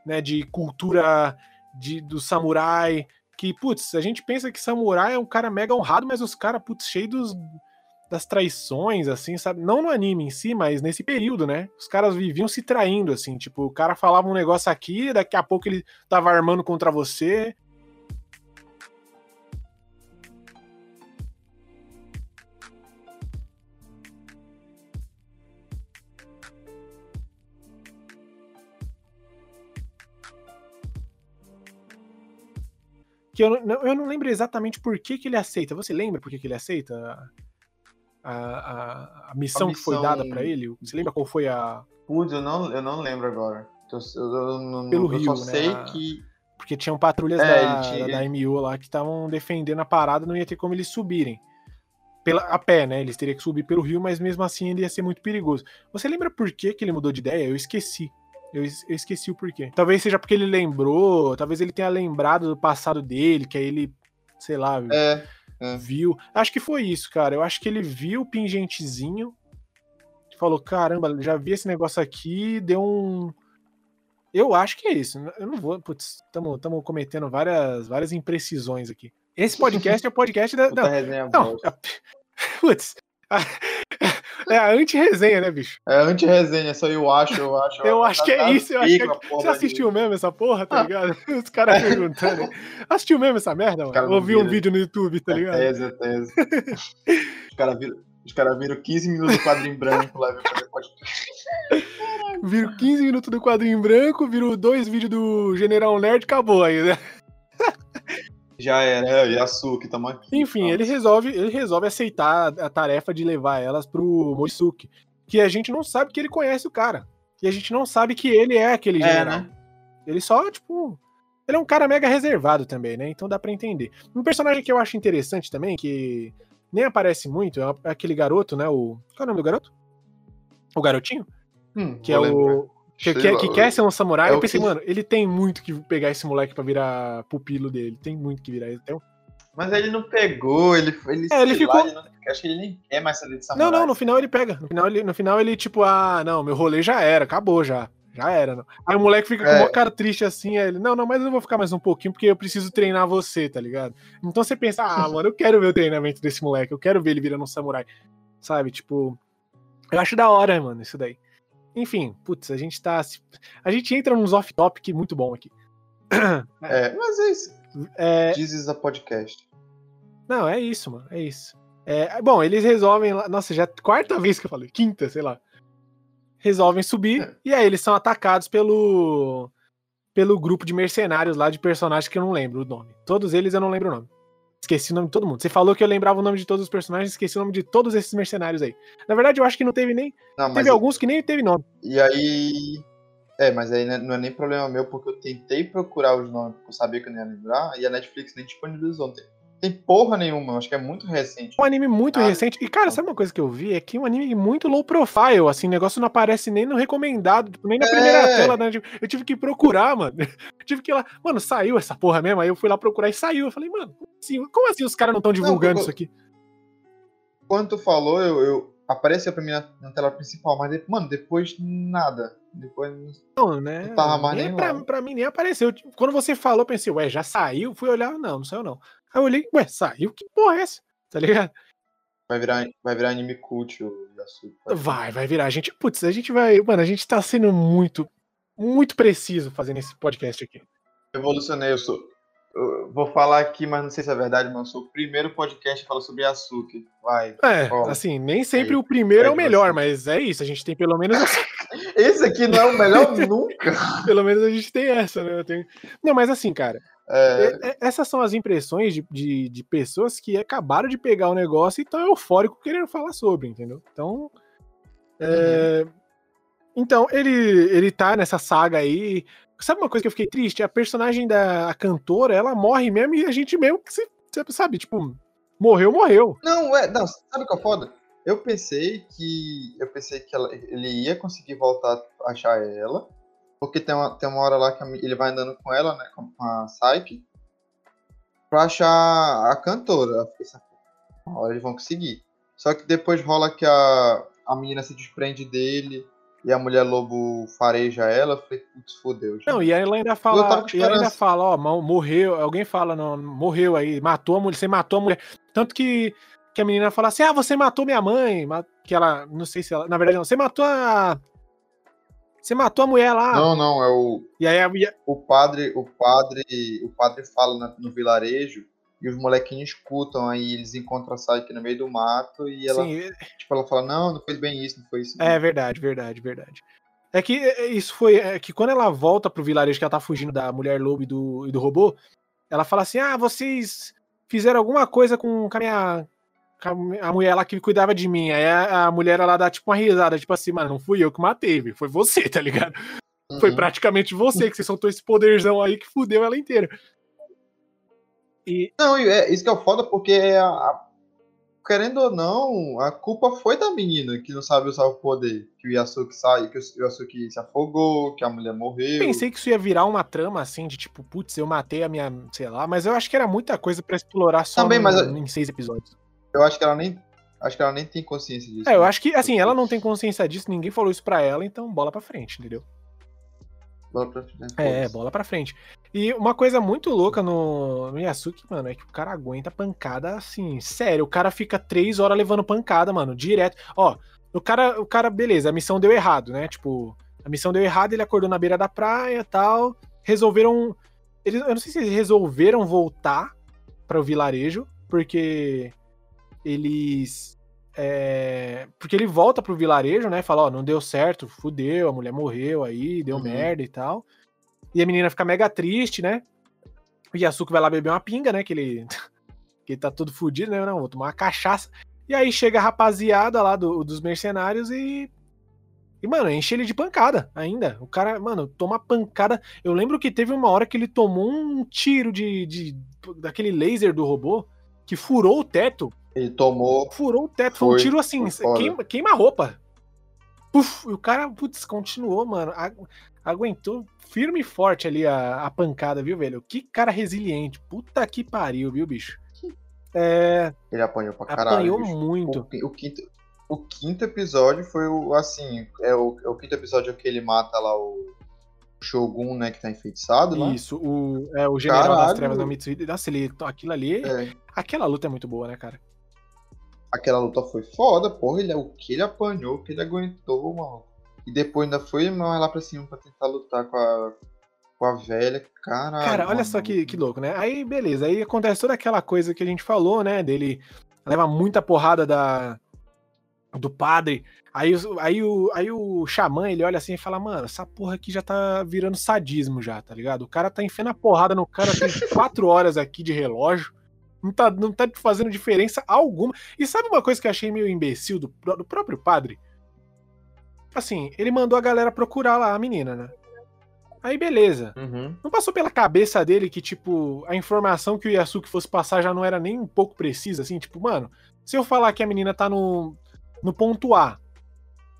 S2: né, de cultura de, do samurai. Que, putz, a gente pensa que samurai é um cara mega honrado, mas os caras, putz, cheios dos das traições, assim, sabe? Não no anime em si, mas nesse período, né? Os caras viviam se traindo, assim, tipo, o cara falava um negócio aqui, daqui a pouco ele tava armando contra você. Que eu não, eu não lembro exatamente por que, que ele aceita. Você lembra por que, que ele aceita? A, a, a, missão, a missão, que foi dada para ele? Você lembra qual foi a.
S1: Putz, eu não, eu não lembro agora. Eu, eu,
S2: eu, Pelo
S1: eu
S2: Rio,
S1: só
S2: né?
S1: sei que.
S2: Porque tinham patrulhas é, da, tinha... da MU lá que estavam defendendo a parada, não ia ter como eles subirem. Pela, a pé, né? Eles teriam que subir pelo rio, mas mesmo assim ele ia ser muito perigoso. Você lembra por que, que ele mudou de ideia? Eu esqueci. Eu, eu, esqueci o porquê. Talvez seja porque ele lembrou, talvez ele tenha lembrado do passado dele, que aí ele, sei lá,
S1: é.
S2: É. Viu. Acho que foi isso, cara. Eu acho que ele viu o pingentezinho. Falou: caramba, já vi esse negócio aqui, deu um. Eu acho que é isso. Eu não vou. Putz, estamos cometendo várias, várias imprecisões aqui. Esse *laughs* podcast é o podcast da.
S1: Não, não, *laughs*
S2: putz. É a anti-resenha, né, bicho?
S1: É anti-resenha, só eu acho, eu acho.
S2: Eu acho que é isso, eu acho que é... Você assistiu mesmo essa porra, tá ligado? *laughs* Os caras perguntando. Assistiu mesmo essa merda, mano? Ouviu um vídeo no YouTube, tá ligado?
S1: É tese, tese. Os caras viram, os cara viram 15 minutos do quadro em branco lá,
S2: Viram 15 minutos do quadro em branco, viram dois vídeos do General Nerd, acabou aí, né?
S1: Já era, é, Yasuki, tamo aqui.
S2: Enfim, ele resolve, ele resolve aceitar a tarefa de levar elas pro Moisuke. Que a gente não sabe que ele conhece o cara. E a gente não sabe que ele é aquele é, general. Né? Ele só, tipo. Ele é um cara mega reservado também, né? Então dá para entender. Um personagem que eu acho interessante também, que nem aparece muito, é aquele garoto, né? O. Qual é o nome do garoto? O garotinho?
S1: Hum,
S2: que é o. Que, que, que, quer ser um samurai, é eu pensei, que... mano, ele tem muito que pegar esse moleque pra virar pupilo dele. Tem muito que virar. Então...
S1: Mas ele não pegou, ele, ele,
S2: é, ele ficou.
S1: Lá, ele não, acho que ele nem quer mais saber de samurai.
S2: Não, não, no final ele pega. No final ele, no final ele tipo, ah, não, meu rolê já era, acabou já. Já era. Não. Aí o moleque fica é. com uma cara triste assim, aí ele, não, não, mas eu vou ficar mais um pouquinho porque eu preciso treinar você, tá ligado? Então você pensa, ah, mano, eu quero ver o treinamento desse moleque, eu quero ver ele virando um samurai. Sabe, tipo. Eu acho da hora, mano, isso daí. Enfim, putz, a gente tá. A gente entra nos off-topic muito bom aqui. *coughs*
S1: É, mas é isso. É... This a podcast.
S2: Não, é isso, mano. É isso. É, bom, eles resolvem. Nossa, já é a quarta vez que eu falei, quinta, sei lá. Resolvem subir é. e aí eles são atacados pelo pelo grupo de mercenários lá de personagens que eu não lembro o nome. Todos eles eu não lembro o nome. Esqueci o nome de todo mundo. Você falou que eu lembrava o nome de todos os personagens, esqueci o nome de todos esses mercenários aí. Na verdade, eu acho que não teve nem. Não, teve alguns que nem teve nome.
S1: E aí. É, mas aí não é nem problema meu, porque eu tentei procurar os nomes, porque eu sabia que eu não ia lembrar, e a Netflix nem disponibilizou tem porra nenhuma, acho que é muito recente.
S2: Um anime muito ah, recente. E, cara, sabe uma coisa que eu vi? É que um anime muito low profile, assim, o negócio não aparece nem no recomendado, tipo, nem na é. primeira tela, né? Tipo, eu tive que procurar, mano. Eu *laughs* tive que ir lá. Mano, saiu essa porra mesmo. Aí eu fui lá procurar e saiu. Eu falei, mano, como assim, como assim os caras não estão divulgando não, isso aqui?
S1: Quando tu falou, eu, eu apareceu pra mim na, na tela principal, mas, mano, depois nada. Depois
S2: não, né? Não tava mais nem, nem pra, pra, mim nem apareceu. Quando você falou, eu pensei, ué, já saiu? Fui olhar, não, não saiu não. Aí eu olhei, ué, saiu? Que porra é essa? Tá ligado?
S1: Vai virar, vai virar anime cult o Yasuo.
S2: Vai, vai virar. A gente, putz, a gente vai. Mano, a gente tá sendo muito, muito preciso fazendo esse podcast aqui.
S1: Evolucionei, eu sou. Eu vou falar aqui, mas não sei se é verdade, mas eu sou o primeiro podcast que fala sobre Yasuki. Vai.
S2: É, assim, nem sempre Aí, o primeiro é o melhor, mas é isso. A gente tem pelo menos.
S1: Esse *laughs* aqui não é o melhor *laughs* nunca.
S2: Pelo menos a gente tem essa, né? Tenho... Não, mas assim, cara, é... essas são as impressões de, de, de, pessoas que acabaram de pegar o negócio e estão eufórico querendo falar sobre, entendeu? Então. É... Uhum. Então, ele, ele tá nessa saga aí. Sabe uma coisa que eu fiquei triste? A personagem da cantora, ela morre mesmo e a gente mesmo que se, sabe, tipo, morreu, morreu.
S1: Não, é, não, sabe o que é foda? Eu pensei que eu pensei que ela, ele ia conseguir voltar a achar ela, porque tem uma, tem uma hora lá que ele vai andando com ela, né, com a Psyche, pra achar a cantora. Uma hora eles vão conseguir. Só que depois rola que a, a menina se desprende dele e a mulher lobo fareja ela, eu falei, putz, fodeu. Já.
S2: Não, e ela ainda fala, e ela ainda fala, ó, morreu, alguém fala, não, morreu aí, matou a mulher, você matou a mulher. Tanto que, que a menina fala assim, ah, você matou minha mãe, que ela, não sei se ela, na verdade não, você matou a... Você matou a mulher lá.
S1: Não, não, é o.
S2: E aí a...
S1: o padre, o padre, o padre fala no vilarejo e os molequinhos escutam, aí eles encontram a Saiki no meio do mato e ela, Sim. tipo, ela fala, não, não foi bem isso, não foi isso.
S2: Não. É verdade, verdade, verdade. É que é, é, isso foi, é que quando ela volta pro vilarejo que ela tá fugindo da mulher lobo e do, e do robô, ela fala assim, ah, vocês fizeram alguma coisa com, com a minha, a mulher lá que cuidava de mim. Aí a, a mulher ela dá tipo uma risada, tipo assim, mano, não fui eu que matei, foi você, tá ligado? Uhum. Foi praticamente você que você soltou esse poderzão aí que fudeu ela inteira.
S1: E... Não, é, isso que é o foda, porque a, a, querendo ou não, a culpa foi da menina que não sabe usar o poder. Que o Yasuki sai, que o Yasuki se afogou, que a mulher morreu.
S2: Pensei que isso ia virar uma trama assim, de tipo, putz, eu matei a minha, sei lá, mas eu acho que era muita coisa para explorar só
S1: Também,
S2: no,
S1: mas...
S2: em seis episódios.
S1: Eu acho que ela nem. Acho que ela nem tem consciência disso.
S2: É, eu acho que, assim, ela não tem consciência disso, ninguém falou isso pra ela, então bola pra frente, entendeu?
S1: Bola pra frente.
S2: É, bola pra frente. E uma coisa muito louca no, no Yasuki, mano, é que o cara aguenta pancada assim. Sério, o cara fica três horas levando pancada, mano, direto. Ó, o cara, o cara, beleza, a missão deu errado, né? Tipo, a missão deu errado, ele acordou na beira da praia tal. Resolveram. Eles, eu não sei se eles resolveram voltar para o vilarejo, porque eles é, porque ele volta pro vilarejo, né? Fala, ó, não deu certo, fudeu, a mulher morreu aí, deu uhum. merda e tal. E a menina fica mega triste, né? O Yasuko vai lá beber uma pinga, né? Que ele, *laughs* que ele tá todo fudido, né? Não, vou tomar uma cachaça. E aí chega a rapaziada lá do, dos mercenários e. E, mano, enche ele de pancada ainda. O cara, mano, toma pancada. Eu lembro que teve uma hora que ele tomou um tiro de, de daquele laser do robô que furou o teto
S1: ele tomou.
S2: Furou o teto. Foi, um tiro assim, queima, queima a roupa. Puf, e o cara, putz, continuou, mano. Aguentou firme e forte ali a, a pancada, viu, velho? Que cara resiliente. Puta que pariu, viu, bicho? É...
S1: Ele apanhou pra caralho.
S2: Apanhou bicho. muito.
S1: O, o, quinto, o quinto episódio foi o, assim, é o, é o quinto episódio que ele mata lá o Shogun, né, que tá enfeitiçado lá.
S2: Isso, o, é, o General Caralho. das Trevas da Mitsubishi. Nossa, ele, aquilo ali, é. aquela luta é muito boa, né, cara?
S1: Aquela luta foi foda, porra, ele, o que ele apanhou, o que ele aguentou, mano. E depois ainda foi mais lá pra cima pra tentar lutar com a, com a velha, caralho.
S2: Cara, olha
S1: mano.
S2: só que, que louco, né? Aí, beleza, aí acontece toda aquela coisa que a gente falou, né, dele leva muita porrada da do padre. Aí, aí, o, aí o xamã, ele olha assim e fala, mano, essa porra aqui já tá virando sadismo já, tá ligado? O cara tá enfiando a porrada no cara, tem *laughs* quatro horas aqui de relógio. Não tá, não tá fazendo diferença alguma. E sabe uma coisa que eu achei meio imbecil do, do próprio padre? Assim, ele mandou a galera procurar lá a menina, né? Aí beleza.
S1: Uhum.
S2: Não passou pela cabeça dele que, tipo, a informação que o Yasuki fosse passar já não era nem um pouco precisa, assim, tipo, mano, se eu falar que a menina tá no, no ponto A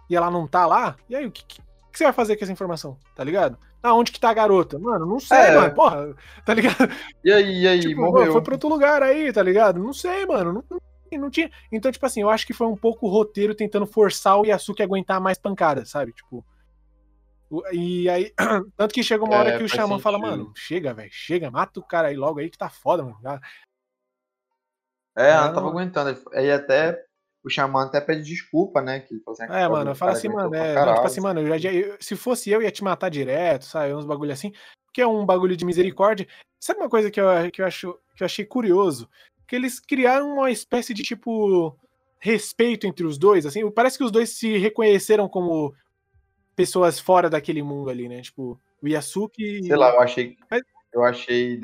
S2: e ela não tá lá, e aí o que, que, que você vai fazer com essa informação? Tá ligado? Aonde que tá a garota? Mano, não sei, é. mano. Porra, tá ligado?
S1: E aí, e aí, tipo, morreu.
S2: Foi pra outro lugar aí, tá ligado? Não sei, mano. Não, não, não, tinha. Então, tipo assim, eu acho que foi um pouco o roteiro tentando forçar o Yasuki a aguentar mais pancada, sabe? Tipo. E aí, *clears throat* tanto que chega uma hora é, que o Xamã fala, mano, chega, velho, chega, mata o cara aí logo aí que tá foda, mano.
S1: É, ela não tava aguentando. Aí até o Xamã até pede desculpa, né? Que ele
S2: assim, é, mano, fala assim, mano, é, não, tipo assim, mano, eu já, eu, se fosse eu, ia te matar direto, sabe? Uns bagulho assim, que é um bagulho de misericórdia. Sabe uma coisa que eu, que eu, acho, que eu achei curioso? Que eles criaram uma espécie de, tipo, respeito entre os dois, assim, parece que os dois se reconheceram como pessoas fora daquele mundo ali, né? Tipo, o Yasuki.
S1: Sei lá, eu achei. Eu achei.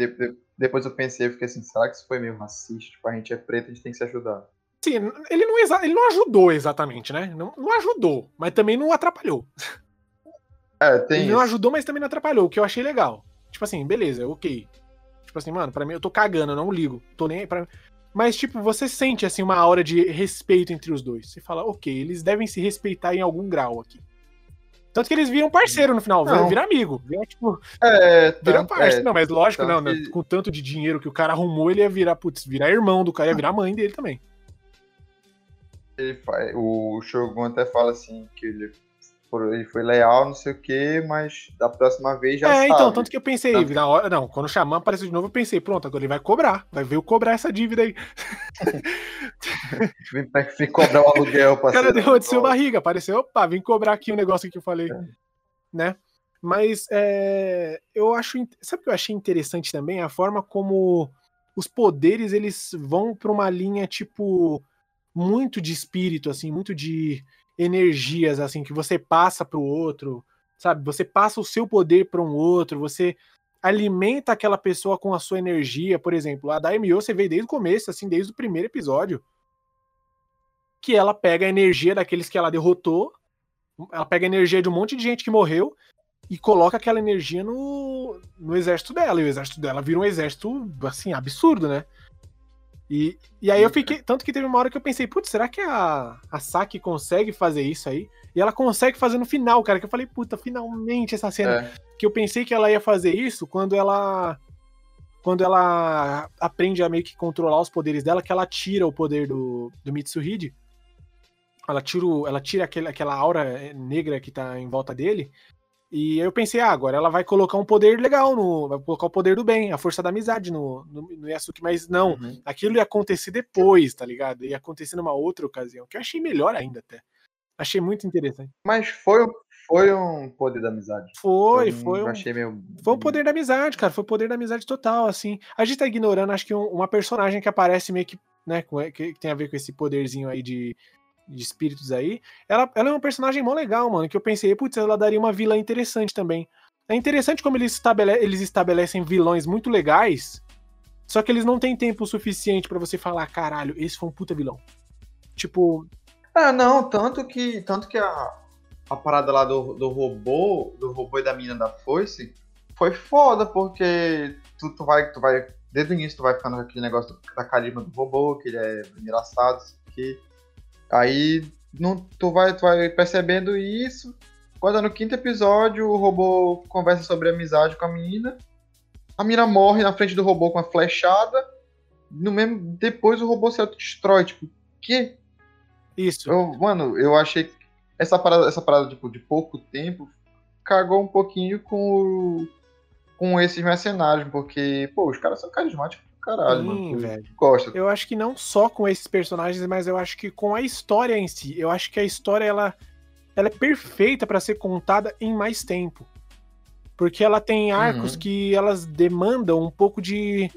S1: Depois eu pensei, eu fiquei assim, será que isso foi meio racista? Tipo, a gente é preto, a gente tem que se ajudar.
S2: Sim, ele não, ele não ajudou exatamente, né? Não, não ajudou, mas também não atrapalhou. *laughs*
S1: É, tem
S2: ele isso. não ajudou, mas também não atrapalhou, o que eu achei legal. Tipo assim, beleza, ok. Tipo assim, mano, pra mim eu tô cagando, eu não ligo. Tô nem aí pra Mas, tipo, você sente, assim, uma aura de respeito entre os dois. Você fala, ok, eles devem se respeitar em algum grau aqui. Tanto que eles viram parceiro no final, viram, viram amigo. Viram, tipo,
S1: é,
S2: viram parceiro. É, não, mas lógico, não, né? que... com tanto de dinheiro que o cara arrumou, ele ia virar, putz, virar irmão do cara, ia virar mãe dele também.
S1: Ele faz, o Shogun até fala assim, que ele ele foi leal, não sei o que, mas da próxima vez já é,
S2: sabe. É, então, tanto que eu pensei, tanto... na hora, não, quando o Xamã apareceu de novo, eu pensei, pronto, agora ele vai cobrar, vai ver eu cobrar essa dívida aí. *laughs*
S1: vem, vem cobrar o aluguel,
S2: parceiro. O cara deu de seu barriga, apareceu, opa, vem cobrar aqui o um negócio que eu falei, é. né? Mas é, eu acho, sabe o que eu achei interessante também? A forma como os poderes, eles vão pra uma linha, tipo, muito de espírito, assim, muito de energias assim que você passa para o outro, sabe? Você passa o seu poder para um outro, você alimenta aquela pessoa com a sua energia, por exemplo. A Daimyo você vê desde o começo, assim, desde o primeiro episódio, que ela pega a energia daqueles que ela derrotou, ela pega a energia de um monte de gente que morreu e coloca aquela energia no, no exército dela. E o exército dela vira um exército, assim, absurdo, né? E, e aí eu fiquei. Tanto que teve uma hora que eu pensei, putz, será que a, a Saki consegue fazer isso aí? E ela consegue fazer no final, cara. Que eu falei, puta, finalmente essa cena. É. Que eu pensei que ela ia fazer isso quando ela. Quando ela aprende a meio que controlar os poderes dela, que ela tira o poder do, do Mitsuhide. Ela tira, ela tira aquele, aquela aura negra que tá em volta dele. E eu pensei, ah, agora ela vai colocar um poder legal, no, vai colocar o poder do bem, a força da amizade no, no, no Yasuki, mas não, uhum. aquilo ia acontecer depois, tá ligado? Ia acontecer numa outra ocasião, que eu achei melhor ainda até. Achei muito interessante.
S1: Mas foi, foi um poder da amizade.
S2: Foi, foi. Um,
S1: achei meio...
S2: Foi um poder da amizade, cara. Foi o poder da amizade total, assim. A gente tá ignorando, acho que um, uma personagem que aparece meio que, né, que tem a ver com esse poderzinho aí de de espíritos aí, ela, ela é uma personagem mó legal, mano, que eu pensei, putz, ela daria uma vilã interessante também. É interessante como eles, estabele eles estabelecem vilões muito legais, só que eles não têm tempo suficiente para você falar, caralho, esse foi um puta vilão. Tipo.
S1: Ah, não, tanto que. Tanto que a, a parada lá do, do robô, do robô e da mina da foice, foi foda, porque tu, tu vai, tu vai. Desde o início tu vai ficando com aquele negócio da carisma do robô, que ele é engraçado, isso aqui. Aí não, tu, vai, tu vai percebendo isso. Quando é no quinto episódio, o robô conversa sobre amizade com a menina. A menina morre na frente do robô com uma flechada. No mesmo, depois o robô se autodestrói. Tipo, que?
S2: Isso.
S1: Eu, mano, eu achei que essa parada, essa parada tipo, de pouco tempo cagou um pouquinho com, o, com esses mercenários, porque, pô, os caras são carismáticos caralho, Sim, mano. velho. Gosta.
S2: Eu acho que não só com esses personagens, mas eu acho que com a história em si. Eu acho que a história ela, ela é perfeita para ser contada em mais tempo. Porque ela tem arcos uhum. que elas demandam um pouco de.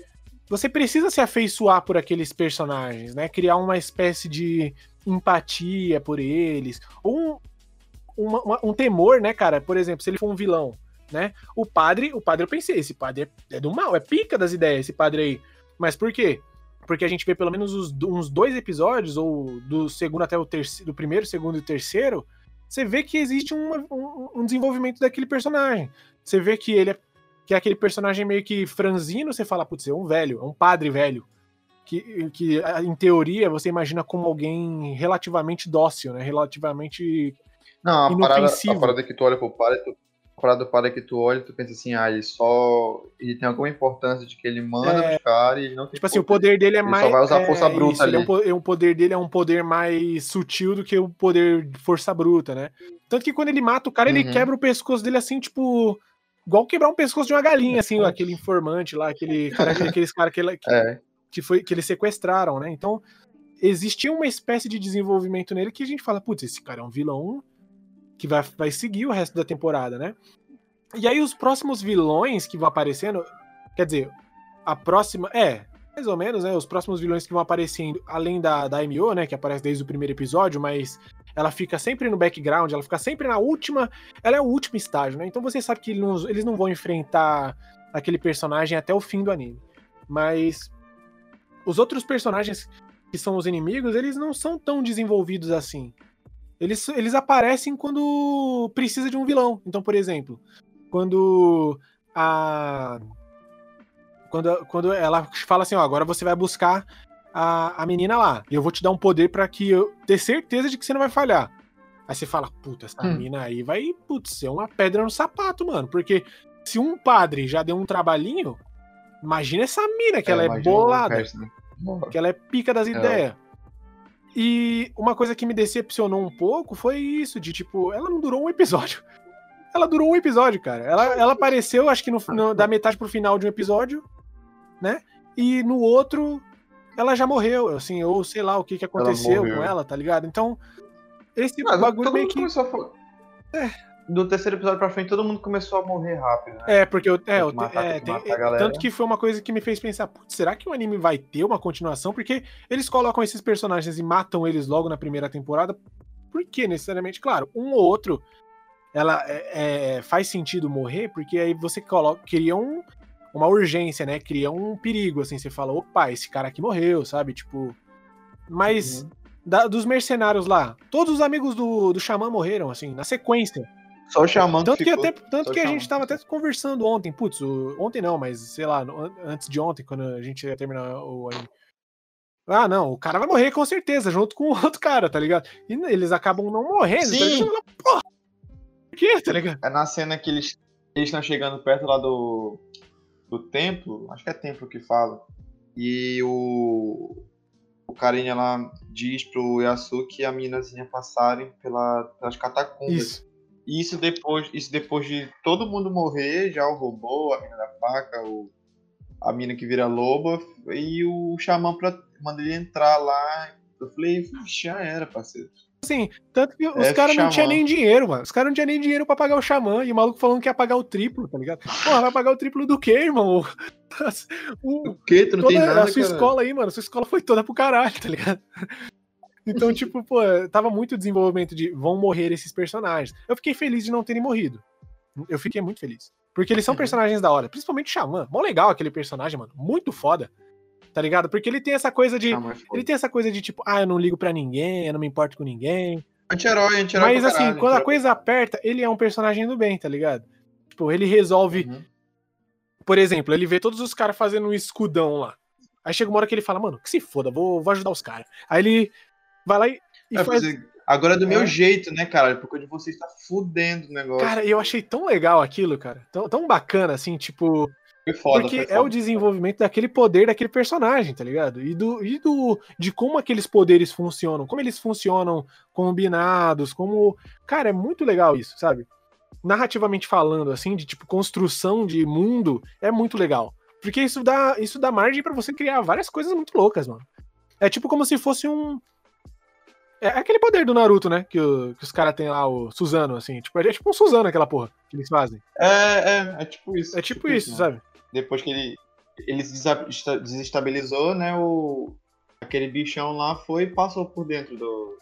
S2: Você precisa se afeiçoar por aqueles personagens, né? Criar uma espécie de empatia por eles. Ou um, uma, um temor, né, cara? Por exemplo, se ele for um vilão, né? O padre, o padre eu pensei, esse padre é, é do mal, é pica das ideias, esse padre aí. Mas por quê? Porque a gente vê pelo menos os, uns dois episódios, ou do segundo até o terceiro, do primeiro, segundo e terceiro, você vê que existe um, um, um, desenvolvimento daquele personagem. Você vê que ele é, que é aquele personagem meio que franzino, você fala, putz, é um velho, é um padre velho. Que, que em teoria você imagina como alguém relativamente dócil, né? Relativamente
S1: não, a inofensivo. Parada, a parada que tu olha pro padre, tu, parada para que tu olha e tu pensa assim, ah, ele só. Ele tem alguma importância de que ele manda é, nos caras e ele não tem.
S2: Tipo assim, o poder dele é
S1: ele
S2: mais.
S1: Só vai usar força é, bruta isso, ali.
S2: É um, o poder dele é um poder mais sutil do que o poder de força bruta, né? Tanto que quando ele mata o cara, uhum. ele quebra o pescoço dele assim, tipo. Igual quebrar um pescoço de uma galinha, assim, aquele informante lá, aquele cara, aqueles caras que, que, é. que, foi, que eles sequestraram, né? Então, existia uma espécie de desenvolvimento nele que a gente fala, putz, esse cara é um vilão que vai, vai seguir o resto da temporada, né? E aí os próximos vilões que vão aparecendo, quer dizer, a próxima, é, mais ou menos, né? Os próximos vilões que vão aparecendo, além da, da MO, né? Que aparece desde o primeiro episódio, mas ela fica sempre no background, ela fica sempre na última. Ela é o último estágio, né? Então você sabe que eles não, eles não vão enfrentar aquele personagem até o fim do anime. Mas os outros personagens que são os inimigos, eles não são tão desenvolvidos assim. Eles, eles aparecem quando precisa de um vilão. Então, por exemplo, quando a. Quando, quando ela fala assim, ó, agora você vai buscar a, a menina lá. E eu vou te dar um poder para que eu ter certeza de que você não vai falhar. Aí você fala, puta, essa hum. mina aí vai, putz, ser uma pedra no sapato, mano. Porque se um padre já deu um trabalhinho, imagina essa mina, que é, ela é bolada. né? Que ela é pica das é. ideias. E uma coisa que me decepcionou um pouco foi isso, de tipo, ela não durou um episódio. *laughs* Ela durou um episódio, cara. Ela, ela apareceu, acho que no, no, da metade pro final de um episódio, né? E no outro, ela já morreu, assim, ou sei lá o que, que aconteceu ela com ela, tá ligado? Então, esse Mas, bagulho meio que.
S1: A... É. Do terceiro episódio pra frente, todo mundo começou a morrer rápido, né? É,
S2: porque eu. É, eu, é, tem, é, tanto que foi uma coisa que me fez pensar, putz, será que o anime vai ter uma continuação? Porque eles colocam esses personagens e matam eles logo na primeira temporada. Por que necessariamente? Claro, um ou outro ela é, é, faz sentido morrer, porque aí você coloca, cria um, uma urgência, né? Cria um perigo, assim, você fala, opa, esse cara aqui morreu, sabe? Tipo. Mas uhum. da, dos mercenários lá, todos os amigos do, do Xamã morreram, assim, na sequência.
S1: Só o Xamã
S2: Tanto que, que até, tanto que a gente tava até conversando ontem, putz, o, ontem não, mas sei lá, antes de ontem, quando a gente ia terminar o anime. Ah, não, o cara vai morrer com certeza, junto com o *laughs* outro cara, tá ligado? E eles acabam não morrendo. Tá Sim. Tá Porra, quê, tá ligado?
S1: É na cena que eles estão chegando perto lá do, do templo, acho que é templo que fala, e o, o carinha lá diz pro Yasuki e a minazinha passarem pela, pelas catacumbas. Isso. Isso depois, isso depois de todo mundo morrer, já o robô, a mina da faca, o, a mina que vira loba, e o xamã pra, manda ele entrar lá. Eu falei, já era, parceiro.
S2: Assim, tanto que os é caras não tinham nem dinheiro, mano. Os caras não tinham nem dinheiro pra pagar o xamã. E o maluco falando que ia pagar o triplo, tá ligado? Porra, vai pagar o triplo do quê, irmão? *laughs*
S1: O, o quê? Tu não tem nada,
S2: A sua cara. escola aí, mano. A sua escola foi toda pro caralho, tá ligado? Então, tipo, pô, tava muito desenvolvimento de vão morrer esses personagens. Eu fiquei feliz de não terem morrido. Eu fiquei muito feliz. Porque eles são uhum. personagens da hora. Principalmente o Xamã. Mó legal aquele personagem, mano. Muito foda tá ligado? Porque ele tem essa coisa de. Ah, ele tem essa coisa de tipo, ah, eu não ligo para ninguém, eu não me importo com ninguém.
S1: Anti-herói, anti-herói.
S2: Mas assim, caralho, quando a coisa aperta, ele é um personagem do bem, tá ligado? Tipo, ele resolve. Uhum. Por exemplo, ele vê todos os caras fazendo um escudão lá. Aí chega uma hora que ele fala, mano, que se foda, vou, vou ajudar os caras. Aí ele vai lá e, e é, faz.
S1: Agora é do é. meu jeito, né, cara? Porque de você está fudendo o negócio.
S2: Cara, eu achei tão legal aquilo, cara. Tão, tão bacana, assim, tipo. Foi foda, Porque foi foda. é o desenvolvimento daquele poder daquele personagem, tá ligado? E do, e do de como aqueles poderes funcionam, como eles funcionam combinados, como. Cara, é muito legal isso, sabe? Narrativamente falando, assim, de tipo construção de mundo, é muito legal. Porque isso dá, isso dá margem para você criar várias coisas muito loucas, mano. É tipo como se fosse um. É aquele poder do Naruto, né? Que, o, que os caras têm lá, o Suzano, assim. Tipo, é tipo um Suzano aquela porra que eles fazem.
S1: É, é, é tipo isso.
S2: É tipo, tipo isso, isso sabe?
S1: depois que ele, ele desestabilizou, né, o, aquele bichão lá foi e passou por dentro do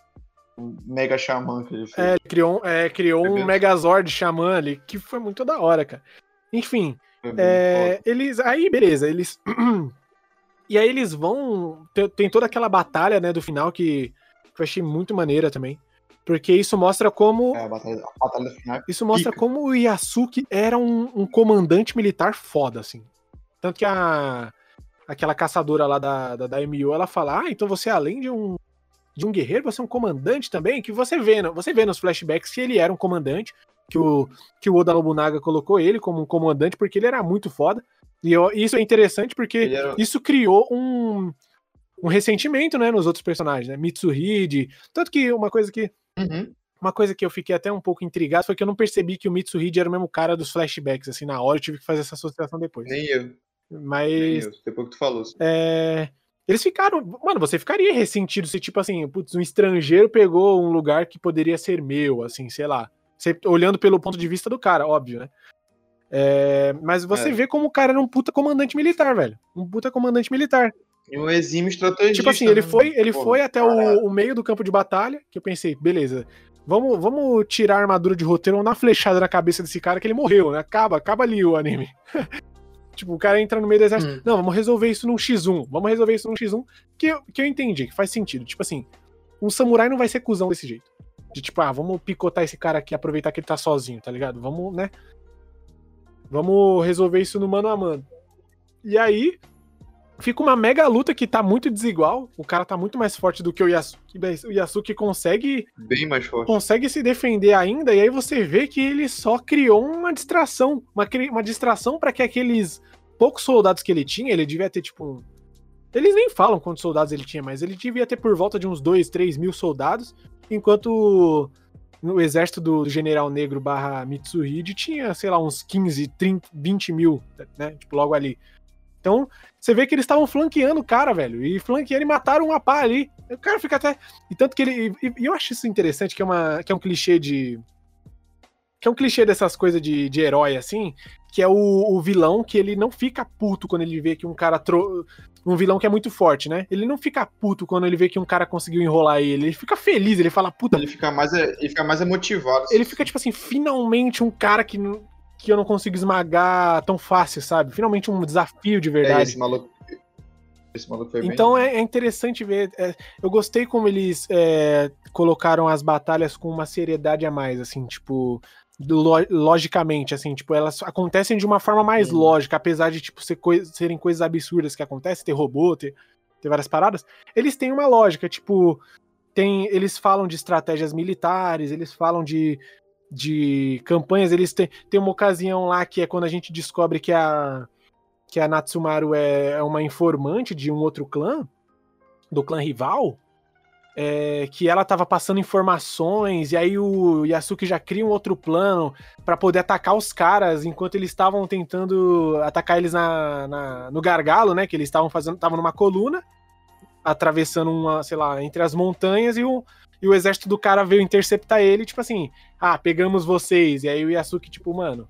S1: Mega Xamã que ele fez.
S2: É, criou, é, criou um Megazord Xamã ali, que foi muito da hora, cara. Enfim, é, eles. Aí, beleza, eles. *clears throat* e aí eles vão. Tem toda aquela batalha, né, do final que, que eu achei muito maneira também. Porque isso mostra como. É, a batalha, a batalha final. É isso mostra pica. como o Yasuki era um, um, comandante militar foda, assim. Tanto que a. Aquela caçadora lá da, da, da MU, ela fala: Ah, então você, além de um, de um guerreiro, você é um comandante também? Que você vê, você vê nos flashbacks que ele era um comandante, que o, que o Oda Nobunaga colocou ele como um comandante, porque ele era muito foda. E eu, isso é interessante porque era... isso criou um, um ressentimento, né, nos outros personagens, né? Mitsuhide. Tanto que uma coisa que Uhum. Uma coisa que eu fiquei até um pouco intrigado foi que eu não percebi que o Mitsuhide era o mesmo cara dos flashbacks, assim, na hora eu tive que fazer essa associação depois.
S1: Nem eu.
S2: Mas. Nem eu,
S1: depois que tu falou.
S2: É. Eles ficaram. Mano, você ficaria ressentido se, tipo assim, putz, um estrangeiro pegou um lugar que poderia ser meu, assim, sei lá. Você, olhando pelo ponto de vista do cara, óbvio, né? É, mas você é. vê como o cara era um puta comandante militar, velho. Um puta comandante militar.
S1: E um exímio estrategista.
S2: Tipo assim, ele
S1: né?
S2: foi, ele
S1: Pô,
S2: foi até o, o meio do campo de batalha, que eu pensei, beleza, vamos, vamos tirar a armadura de roteiro, vamos dar uma flechada na cabeça desse cara que ele morreu, né? Acaba, acaba ali o anime. *laughs* tipo, o cara entra no meio do exército,
S1: Hum.
S2: não, vamos resolver isso num X1, vamos resolver isso num X1, que, eu- que eu entendi, que faz sentido. Tipo assim, um samurai não vai ser cuzão desse jeito. De tipo, ah, vamos picotar esse cara aqui, aproveitar que ele tá sozinho, tá ligado? Vamos, né? Vamos resolver isso no mano a mano. E aí, fica uma mega luta que tá muito desigual. O cara tá muito mais forte do que o Yasuki. O Yasuki consegue,
S1: Bem mais forte.
S2: consegue se defender ainda. E aí você vê que ele só criou uma distração. Uma, uma distração para que aqueles poucos soldados que ele tinha, ele devia ter tipo. Eles nem falam quantos soldados ele tinha, mas ele devia ter por volta de uns 2, 3 mil soldados. Enquanto no exército do general negro barra Mitsuhide tinha, sei lá, uns 15, 30, 20 mil, né? Tipo, logo ali. Então, você vê que eles estavam flanqueando o cara, velho. E flanqueando e mataram uma pá ali. O cara fica até. E tanto que ele. E, e eu acho isso interessante, que é, uma, que é um clichê de. Que é um clichê dessas coisas de, de herói, assim. Que é o, o vilão que ele não fica puto quando ele vê que um cara. Tro... Um vilão que é muito forte, né? Ele não fica puto quando ele vê que um cara conseguiu enrolar ele. Ele fica feliz, ele fala, puta,
S1: Ele fica mais, ele fica mais emotivado.
S2: ele fica tipo assim, finalmente um cara que, que eu não consigo esmagar tão fácil, sabe? Finalmente um desafio de
S1: É,
S2: verdade.
S1: esse maluco. Esse maluco foi bem.
S2: Então é, é interessante ver. é, eu gostei como eles é, colocaram as batalhas com uma seriedade a mais, assim, tipo. lo- logicamente, assim, tipo, elas acontecem de uma forma mais
S1: Hum.
S2: lógica, apesar de, tipo, ser coi- serem coisas absurdas que acontecem, ter robô, ter, ter várias paradas, eles têm uma lógica, tipo, tem, eles falam de estratégias militares, eles falam de, de campanhas, eles têm, tem uma ocasião lá que é quando a gente descobre que a, que a Natsumaru é, é uma informante de um outro clã, do clã rival, é, que ela tava passando informações, e aí o Yasuki já cria um outro plano pra poder atacar os caras enquanto eles estavam tentando atacar eles na, na- no gargalo, né? Que eles estavam fazendo, estavam numa coluna, atravessando uma, sei lá, entre as montanhas, e o, e o exército do cara veio interceptar ele, tipo assim, ah, pegamos vocês, e aí o Yasuki, tipo, mano.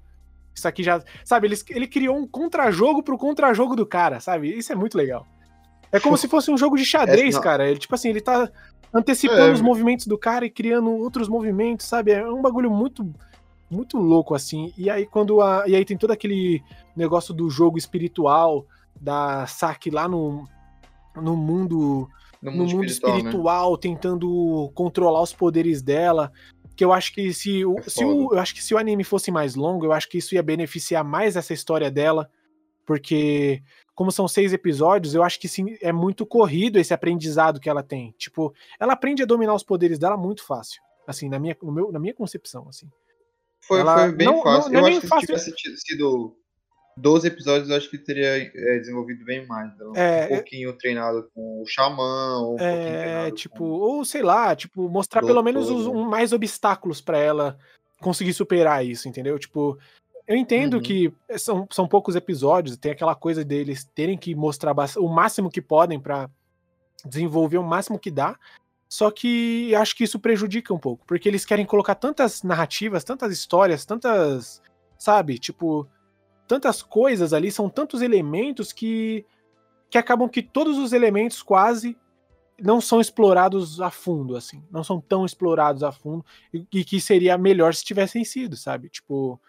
S2: Isso aqui já. Sabe, ele, ele criou um contra-jogo pro contra-jogo do cara, sabe? Isso é muito legal. É como *laughs* se fosse um jogo de xadrez,
S1: não-
S2: cara. Ele, tipo assim, ele tá antecipando
S1: É.
S2: os movimentos do cara e criando outros movimentos, sabe? É um bagulho muito muito louco assim. E aí quando a, e aí tem todo aquele negócio do jogo espiritual da Saki lá no no mundo
S1: no
S2: no mundo espiritual,
S1: né?
S2: tentando controlar os poderes dela. Que eu acho que se o,
S1: É
S2: se o, eu acho que se o anime fosse mais longo, eu acho que isso ia beneficiar mais essa história dela, porque como são seis episódios, eu acho que sim, é muito corrido esse aprendizado que ela tem. Tipo, ela aprende a dominar os poderes dela muito fácil, assim, na minha, meu, na minha concepção, assim.
S1: Foi,
S2: Ela-
S1: foi bem
S2: não-
S1: fácil.
S2: não- não é
S1: eu acho que
S2: fácil.
S1: se tivesse sido 12 episódios, eu acho que teria é, desenvolvido bem mais. Então,
S2: É,
S1: um pouquinho treinado com o Xamã, ou um
S2: É, tipo,
S1: com...
S2: ou sei lá, tipo, mostrar pelo menos os,
S1: Doutor,
S2: um, mais obstáculos pra ela conseguir superar isso, entendeu? Tipo, eu entendo
S1: Uhum.
S2: que são, são poucos episódios, tem aquela coisa deles terem que mostrar o máximo que podem pra desenvolver o máximo que dá. Só que acho que isso prejudica um pouco, porque eles querem colocar tantas narrativas, tantas histórias, tantas, sabe, tipo, tantas coisas ali, são tantos elementos que que acabam que todos os elementos quase não são explorados a fundo, assim, não são tão explorados a fundo e, e que seria melhor se tivessem sido, sabe? Tipo,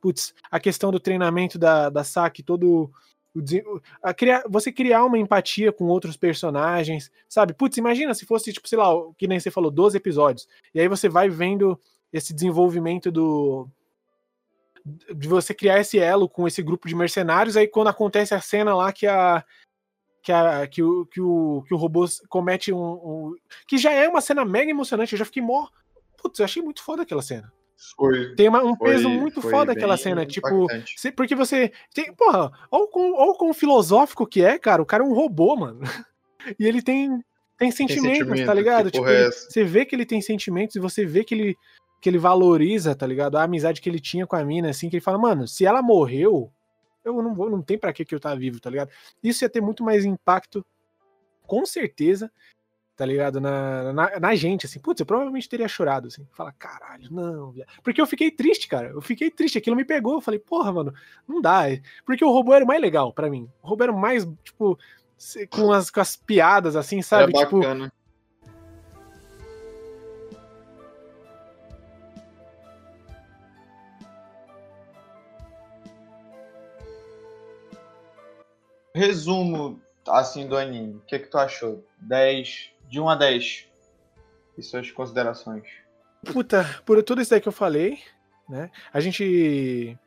S2: putz, a questão do treinamento da, da Saki, todo a criar, você criar uma empatia com outros personagens, sabe? Putz, imagina se fosse, tipo, sei lá, que nem você falou, 12 episódios, e aí você vai vendo esse desenvolvimento do de você criar esse elo com esse grupo de mercenários, aí quando acontece a cena lá que a que, a, que, o, que, o, que o robô comete um, um- Que já é uma cena mega emocionante. Eu já fiquei mó. Putz, eu achei muito foda aquela cena.
S1: Foi,
S2: Tem uma- um
S1: foi-
S2: peso muito foda aquela cena. Tipo. Cê- Porque você. Tem, porra, olha o, quão, filosófico que é, cara. O cara é um robô, mano. *laughs* E ele tem, tem sentimentos,
S1: sentimento,
S2: tá ligado? Tipo,
S1: é
S2: ele- você vê que ele tem sentimentos e você vê que ele, que ele valoriza, tá ligado? A amizade que ele tinha com a mina, assim, que ele fala, mano, se ela morreu, eu não vou, não tem pra que que eu tá vivo, tá ligado? Isso ia ter muito mais impacto, com certeza, tá ligado? Na, na, na gente, assim, putz, eu provavelmente teria chorado, assim, fala, caralho, não, viado. Porque eu fiquei triste, cara, eu fiquei triste, aquilo me pegou, eu falei, porra, mano, não dá, porque o robô era o mais legal pra mim, o robô era o mais, tipo, com as, com as piadas, assim, sabe?
S1: Era tipo, bacana. Resumo assim do anime. O que, é que tu achou? 10, de 1 a 10. E suas considerações.
S2: Puta, por tudo isso aí que eu falei, né? A gente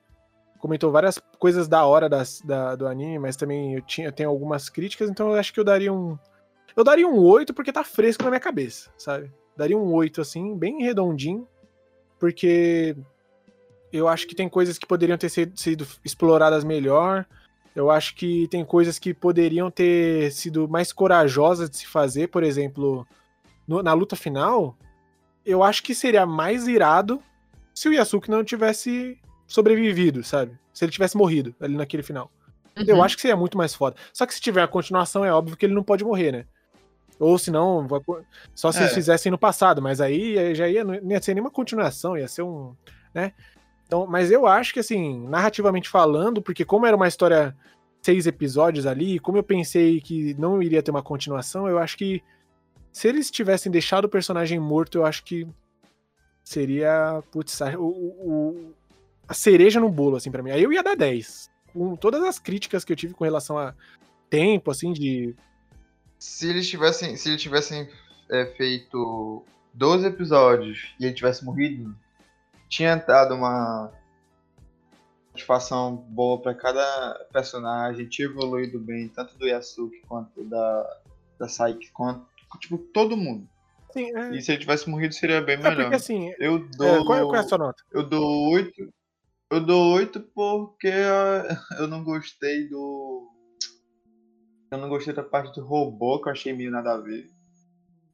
S2: comentou várias coisas da hora das, da, do anime, mas também eu, tinha, eu tenho algumas críticas, então eu acho que eu daria um. Eu daria um 8 porque tá fresco na minha cabeça, sabe? Daria um 8, assim, bem redondinho, porque eu acho que tem coisas que poderiam ter sido, sido exploradas melhor. Eu acho que tem coisas que poderiam ter sido mais corajosas de se fazer, por exemplo, no, na luta final. Eu acho que seria mais irado se o Yasuki não tivesse sobrevivido, sabe? Se ele tivesse morrido ali naquele final. Uhum. Eu acho que seria muito mais foda. Só que se tiver a continuação, é óbvio que ele não pode morrer, né? Ou se não, só se é. eles fizessem no passado, mas aí já ia, não ia ser nenhuma continuação, ia ser um. né? Então, mas eu acho que, assim, narrativamente falando, porque como era uma história seis episódios ali, como eu pensei que não iria ter uma continuação, eu acho que se eles tivessem deixado o personagem morto, eu acho que seria, putz, o, o, a cereja no bolo, assim, para mim. Aí eu ia dar 10. Com todas as críticas que eu tive com relação a tempo, assim, de.
S1: Se eles tivessem, se eles tivessem é, feito 12 episódios e ele tivesse morrido, tinha dado uma satisfação boa para cada personagem, tinha evoluído bem, tanto do Yasuki quanto da, da Saiki, quanto, tipo, todo mundo. Sim, é... E se ele tivesse morrido seria bem melhor. É
S2: porque assim,
S1: eu
S2: dou, é, qual, é, qual, é a sua nota?
S1: Eu dou 8. Eu dou 8 porque *laughs* eu não gostei do. Eu não gostei da parte do robô, que eu achei meio nada a ver.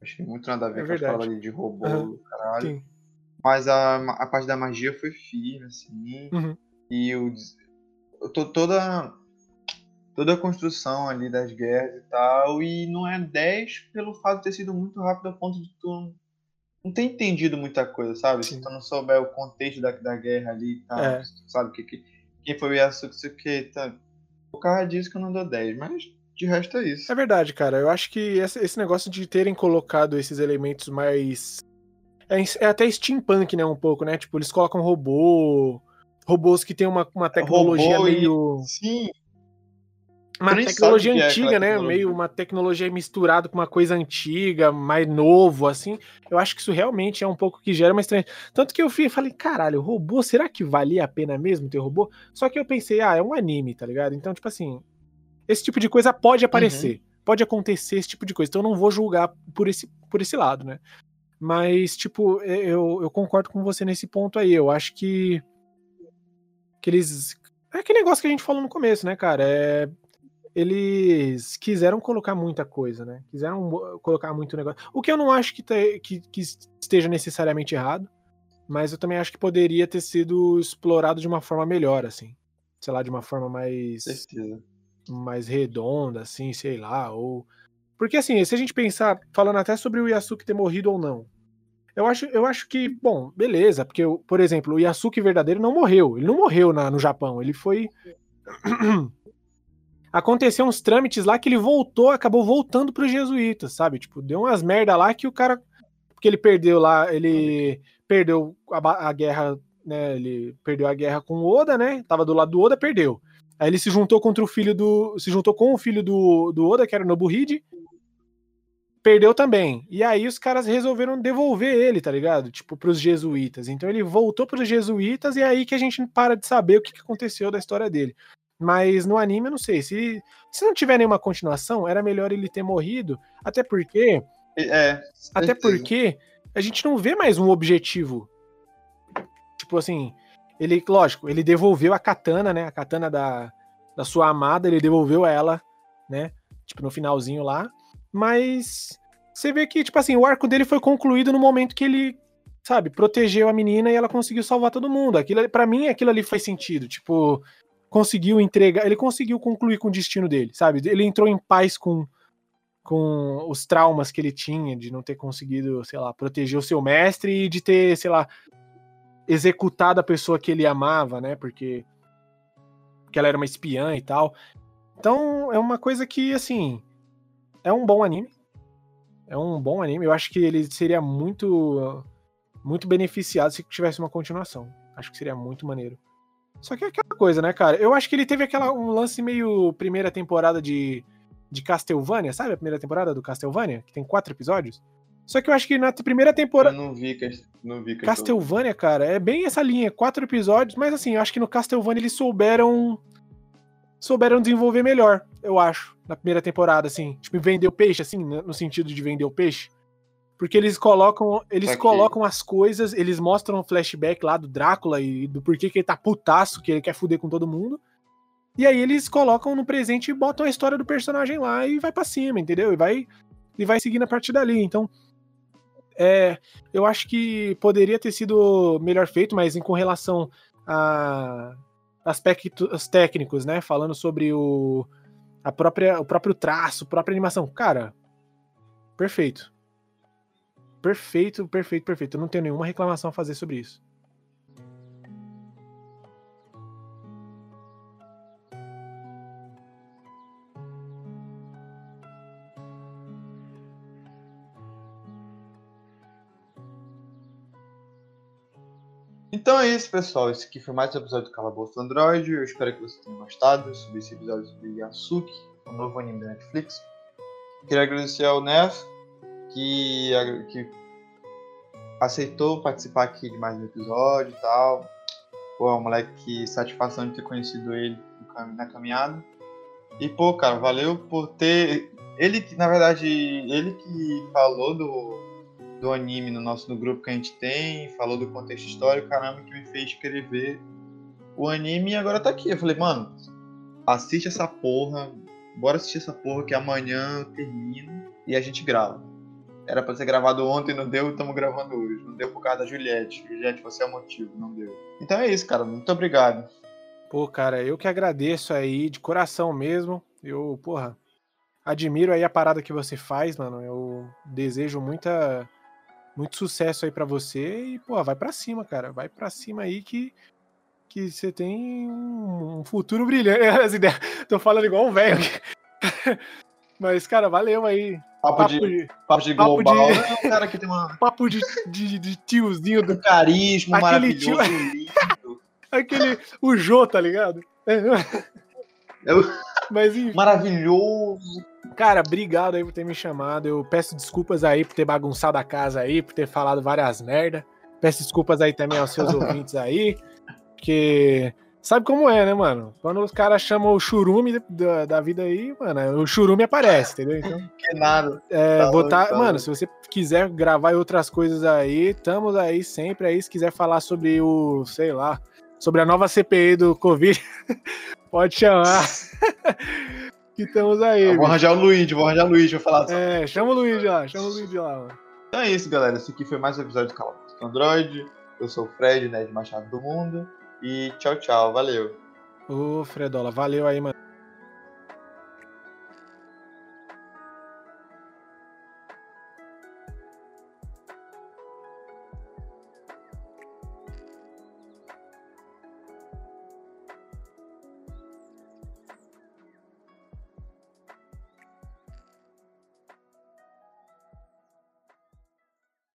S1: Achei muito nada a ver é com a ali de robô, uhum. caralho. Sim. Mas a, a parte da magia foi firme, assim. Uhum. E o, toda, toda a construção ali das guerras e tal. E não é 10 pelo fato de ter sido muito rápido a ponto de tu não ter entendido muita coisa, sabe? Sim. Se tu não souber o contexto da, da guerra ali e tal, é. sabe que, que, quem foi o Yasuki, isso que, tá. Por causa disso que eu não dou 10, mas de resto é isso.
S2: É verdade, cara. Eu acho que esse negócio de terem colocado esses elementos mais é, é, até steampunk, né, um pouco, né? Tipo, eles colocam robô, robôs que tem uma, uma tecnologia Robô meio.
S1: E... Sim.
S2: Uma tecnologia é antiga, é né? Tecnologia. Meio uma tecnologia misturada com uma coisa antiga, mais novo, assim. Eu acho que isso realmente é um pouco que gera uma estranha. Tanto que eu fui, falei, caralho, robô, será que valia a pena mesmo ter robô? Só que eu pensei, ah, é um anime, tá ligado? Então, tipo assim, esse tipo de coisa pode aparecer. Uhum. Pode acontecer esse tipo de coisa. Então eu não vou julgar por esse, por esse lado, né? Mas, tipo, eu, eu concordo com você nesse ponto aí. Eu acho que que eles. É aquele negócio que a gente falou no começo, né, cara? É, eles quiseram colocar muita coisa, né? Quiseram colocar muito negócio. O que eu não acho que, te, que, que, esteja necessariamente errado, mas eu também acho que poderia ter sido explorado de uma forma melhor, assim. Sei lá, de uma forma mais.
S1: Certeza.
S2: Mais redonda, assim, sei lá. Ou. Porque, assim, se a gente pensar, falando até sobre o Yasuki ter morrido ou não, eu acho, eu acho que, bom, beleza, porque, por exemplo, o Yasuki verdadeiro não morreu. Ele não morreu na, no Japão. Ele foi. *clears throat* Aconteceu uns trâmites lá que ele voltou, acabou voltando para os jesuítas, sabe? Tipo, deu umas merda lá que o cara. Porque ele perdeu lá, ele perdeu a, a guerra, né? Ele perdeu a guerra com o Oda, né? Tava do lado do Oda, perdeu. Aí ele se juntou contra o filho do. Se juntou com o filho do, do Oda, que era o Nobuhide, perdeu também. E aí os caras resolveram devolver ele, tá ligado? Tipo, pros jesuítas. Então ele voltou pros jesuítas e é aí que a gente para de saber o que aconteceu da história dele. Mas no anime eu não sei. Se, se não tiver nenhuma continuação, era melhor ele ter morrido. Até porque.
S1: É.
S2: Até porque a gente não vê mais um objetivo. Tipo assim. Ele, lógico, ele devolveu a katana, né? A katana da, da sua amada, ele devolveu ela, né? Tipo, no finalzinho lá. Mas você vê que, tipo assim, o arco dele foi concluído no momento que ele, sabe, protegeu a menina e ela conseguiu salvar todo mundo. Aquilo, para mim, aquilo ali faz sentido. Tipo, conseguiu entregar, ele conseguiu concluir com o destino dele, sabe? Ele entrou em paz com com os traumas que ele tinha de não ter conseguido, sei lá, proteger o seu mestre e de ter, sei lá, executado a pessoa que ele amava, né? Porque, porque ela era uma espiã e tal. Então, é uma coisa que, assim, é um bom anime. É um bom anime. Eu acho que ele seria muito muito beneficiado se tivesse uma continuação. Acho que seria muito maneiro. Só que é aquela coisa, né, cara? Eu acho que ele teve aquela, um lance meio primeira temporada de, de Castlevania, sabe? A primeira temporada do Castlevania, que tem quatro episódios. Só que eu acho que na primeira temporada.
S1: Eu não vi, não vi
S2: Castlevania, cara, é bem essa linha, quatro episódios, mas assim, eu acho que no Castlevania eles souberam. souberam desenvolver melhor, eu acho, na primeira temporada, assim. Tipo, vender o peixe, assim, no sentido de vender o peixe. Porque eles colocam, eles Aqui. colocam as coisas, eles mostram um flashback lá do Drácula e do porquê que ele tá putaço, que ele quer fuder com todo mundo. E aí eles colocam no presente e botam a história do personagem lá e vai para cima, entendeu? E vai e vai seguindo a partir dali. Então, é, eu acho que poderia ter sido melhor feito, mas em com relação a aspectos técnicos, né, falando sobre o a própria o próprio traço, a própria animação, cara, perfeito perfeito, perfeito, perfeito. Eu não tenho nenhuma reclamação a fazer sobre isso.
S1: Então é isso, pessoal. Esse aqui foi mais um episódio do Calabouço do Android. Eu espero que vocês tenham gostado sobre esse episódio sobre Yasuki, o um novo anime da Netflix. Queria agradecer ao Nef que, que aceitou participar aqui de mais um episódio e tal. Pô, é um moleque que satisfação de ter conhecido ele na caminhada. E, pô, cara, valeu por ter. Ele que, na verdade, ele que falou do, do anime no nosso no grupo que a gente tem, falou do contexto histórico, caramba, que me fez querer ver o anime e agora tá aqui. Eu falei, mano, assiste essa porra, bora assistir essa porra que amanhã eu termino e a gente grava. Era pra ser gravado ontem, não deu, estamos gravando hoje. Não deu por causa da Juliette. Juliette, você é o motivo, não deu. Então é isso, cara. Muito obrigado.
S2: Pô, cara, eu que agradeço aí, de coração mesmo. Eu, porra, admiro aí a parada que você faz, mano. Eu desejo muita muito sucesso aí para você e, pô, vai para cima, cara. Vai para cima aí que que você tem um futuro brilhante. *laughs* As ideias, tô falando igual um velho. *laughs* Mas, cara, valeu aí.
S1: Papo, papo de, de, papo de papo global. De,
S2: é um cara que tem uma. *laughs* Papo de, de, de tiozinho. Do
S1: carisma aquele tio...
S2: aquele. O Jô, tá ligado? É.
S1: Eu... Mas enfim. Maravilhoso.
S2: Cara, obrigado aí por ter me chamado. Eu peço desculpas aí por ter bagunçado a casa aí, por ter falado várias merda. Peço desculpas aí também aos seus *laughs* ouvintes aí. Porque Sabe como é, né, mano? Quando os caras chamam o churume da, da vida aí, mano, o churume aparece, entendeu? Então, *laughs*
S1: que nada.
S2: É, tá botar, tá mano, se você quiser gravar outras coisas aí, estamos aí sempre aí. Se quiser falar sobre o, sei lá, sobre a nova CPI do Covid, *laughs* pode chamar. Que estamos aí.
S1: Eu vou arranjar o Luigi, vou arranjar o Luigi, vou falar.
S2: É, chama o Luigi lá, chama o Luigi lá, mano.
S1: Então é isso, galera. Esse aqui foi mais um episódio do Calma Android. Eu sou o Fred, né, de Machado do Mundo. E tchau, tchau. Valeu.
S2: Ô, Fredola, valeu aí, mano.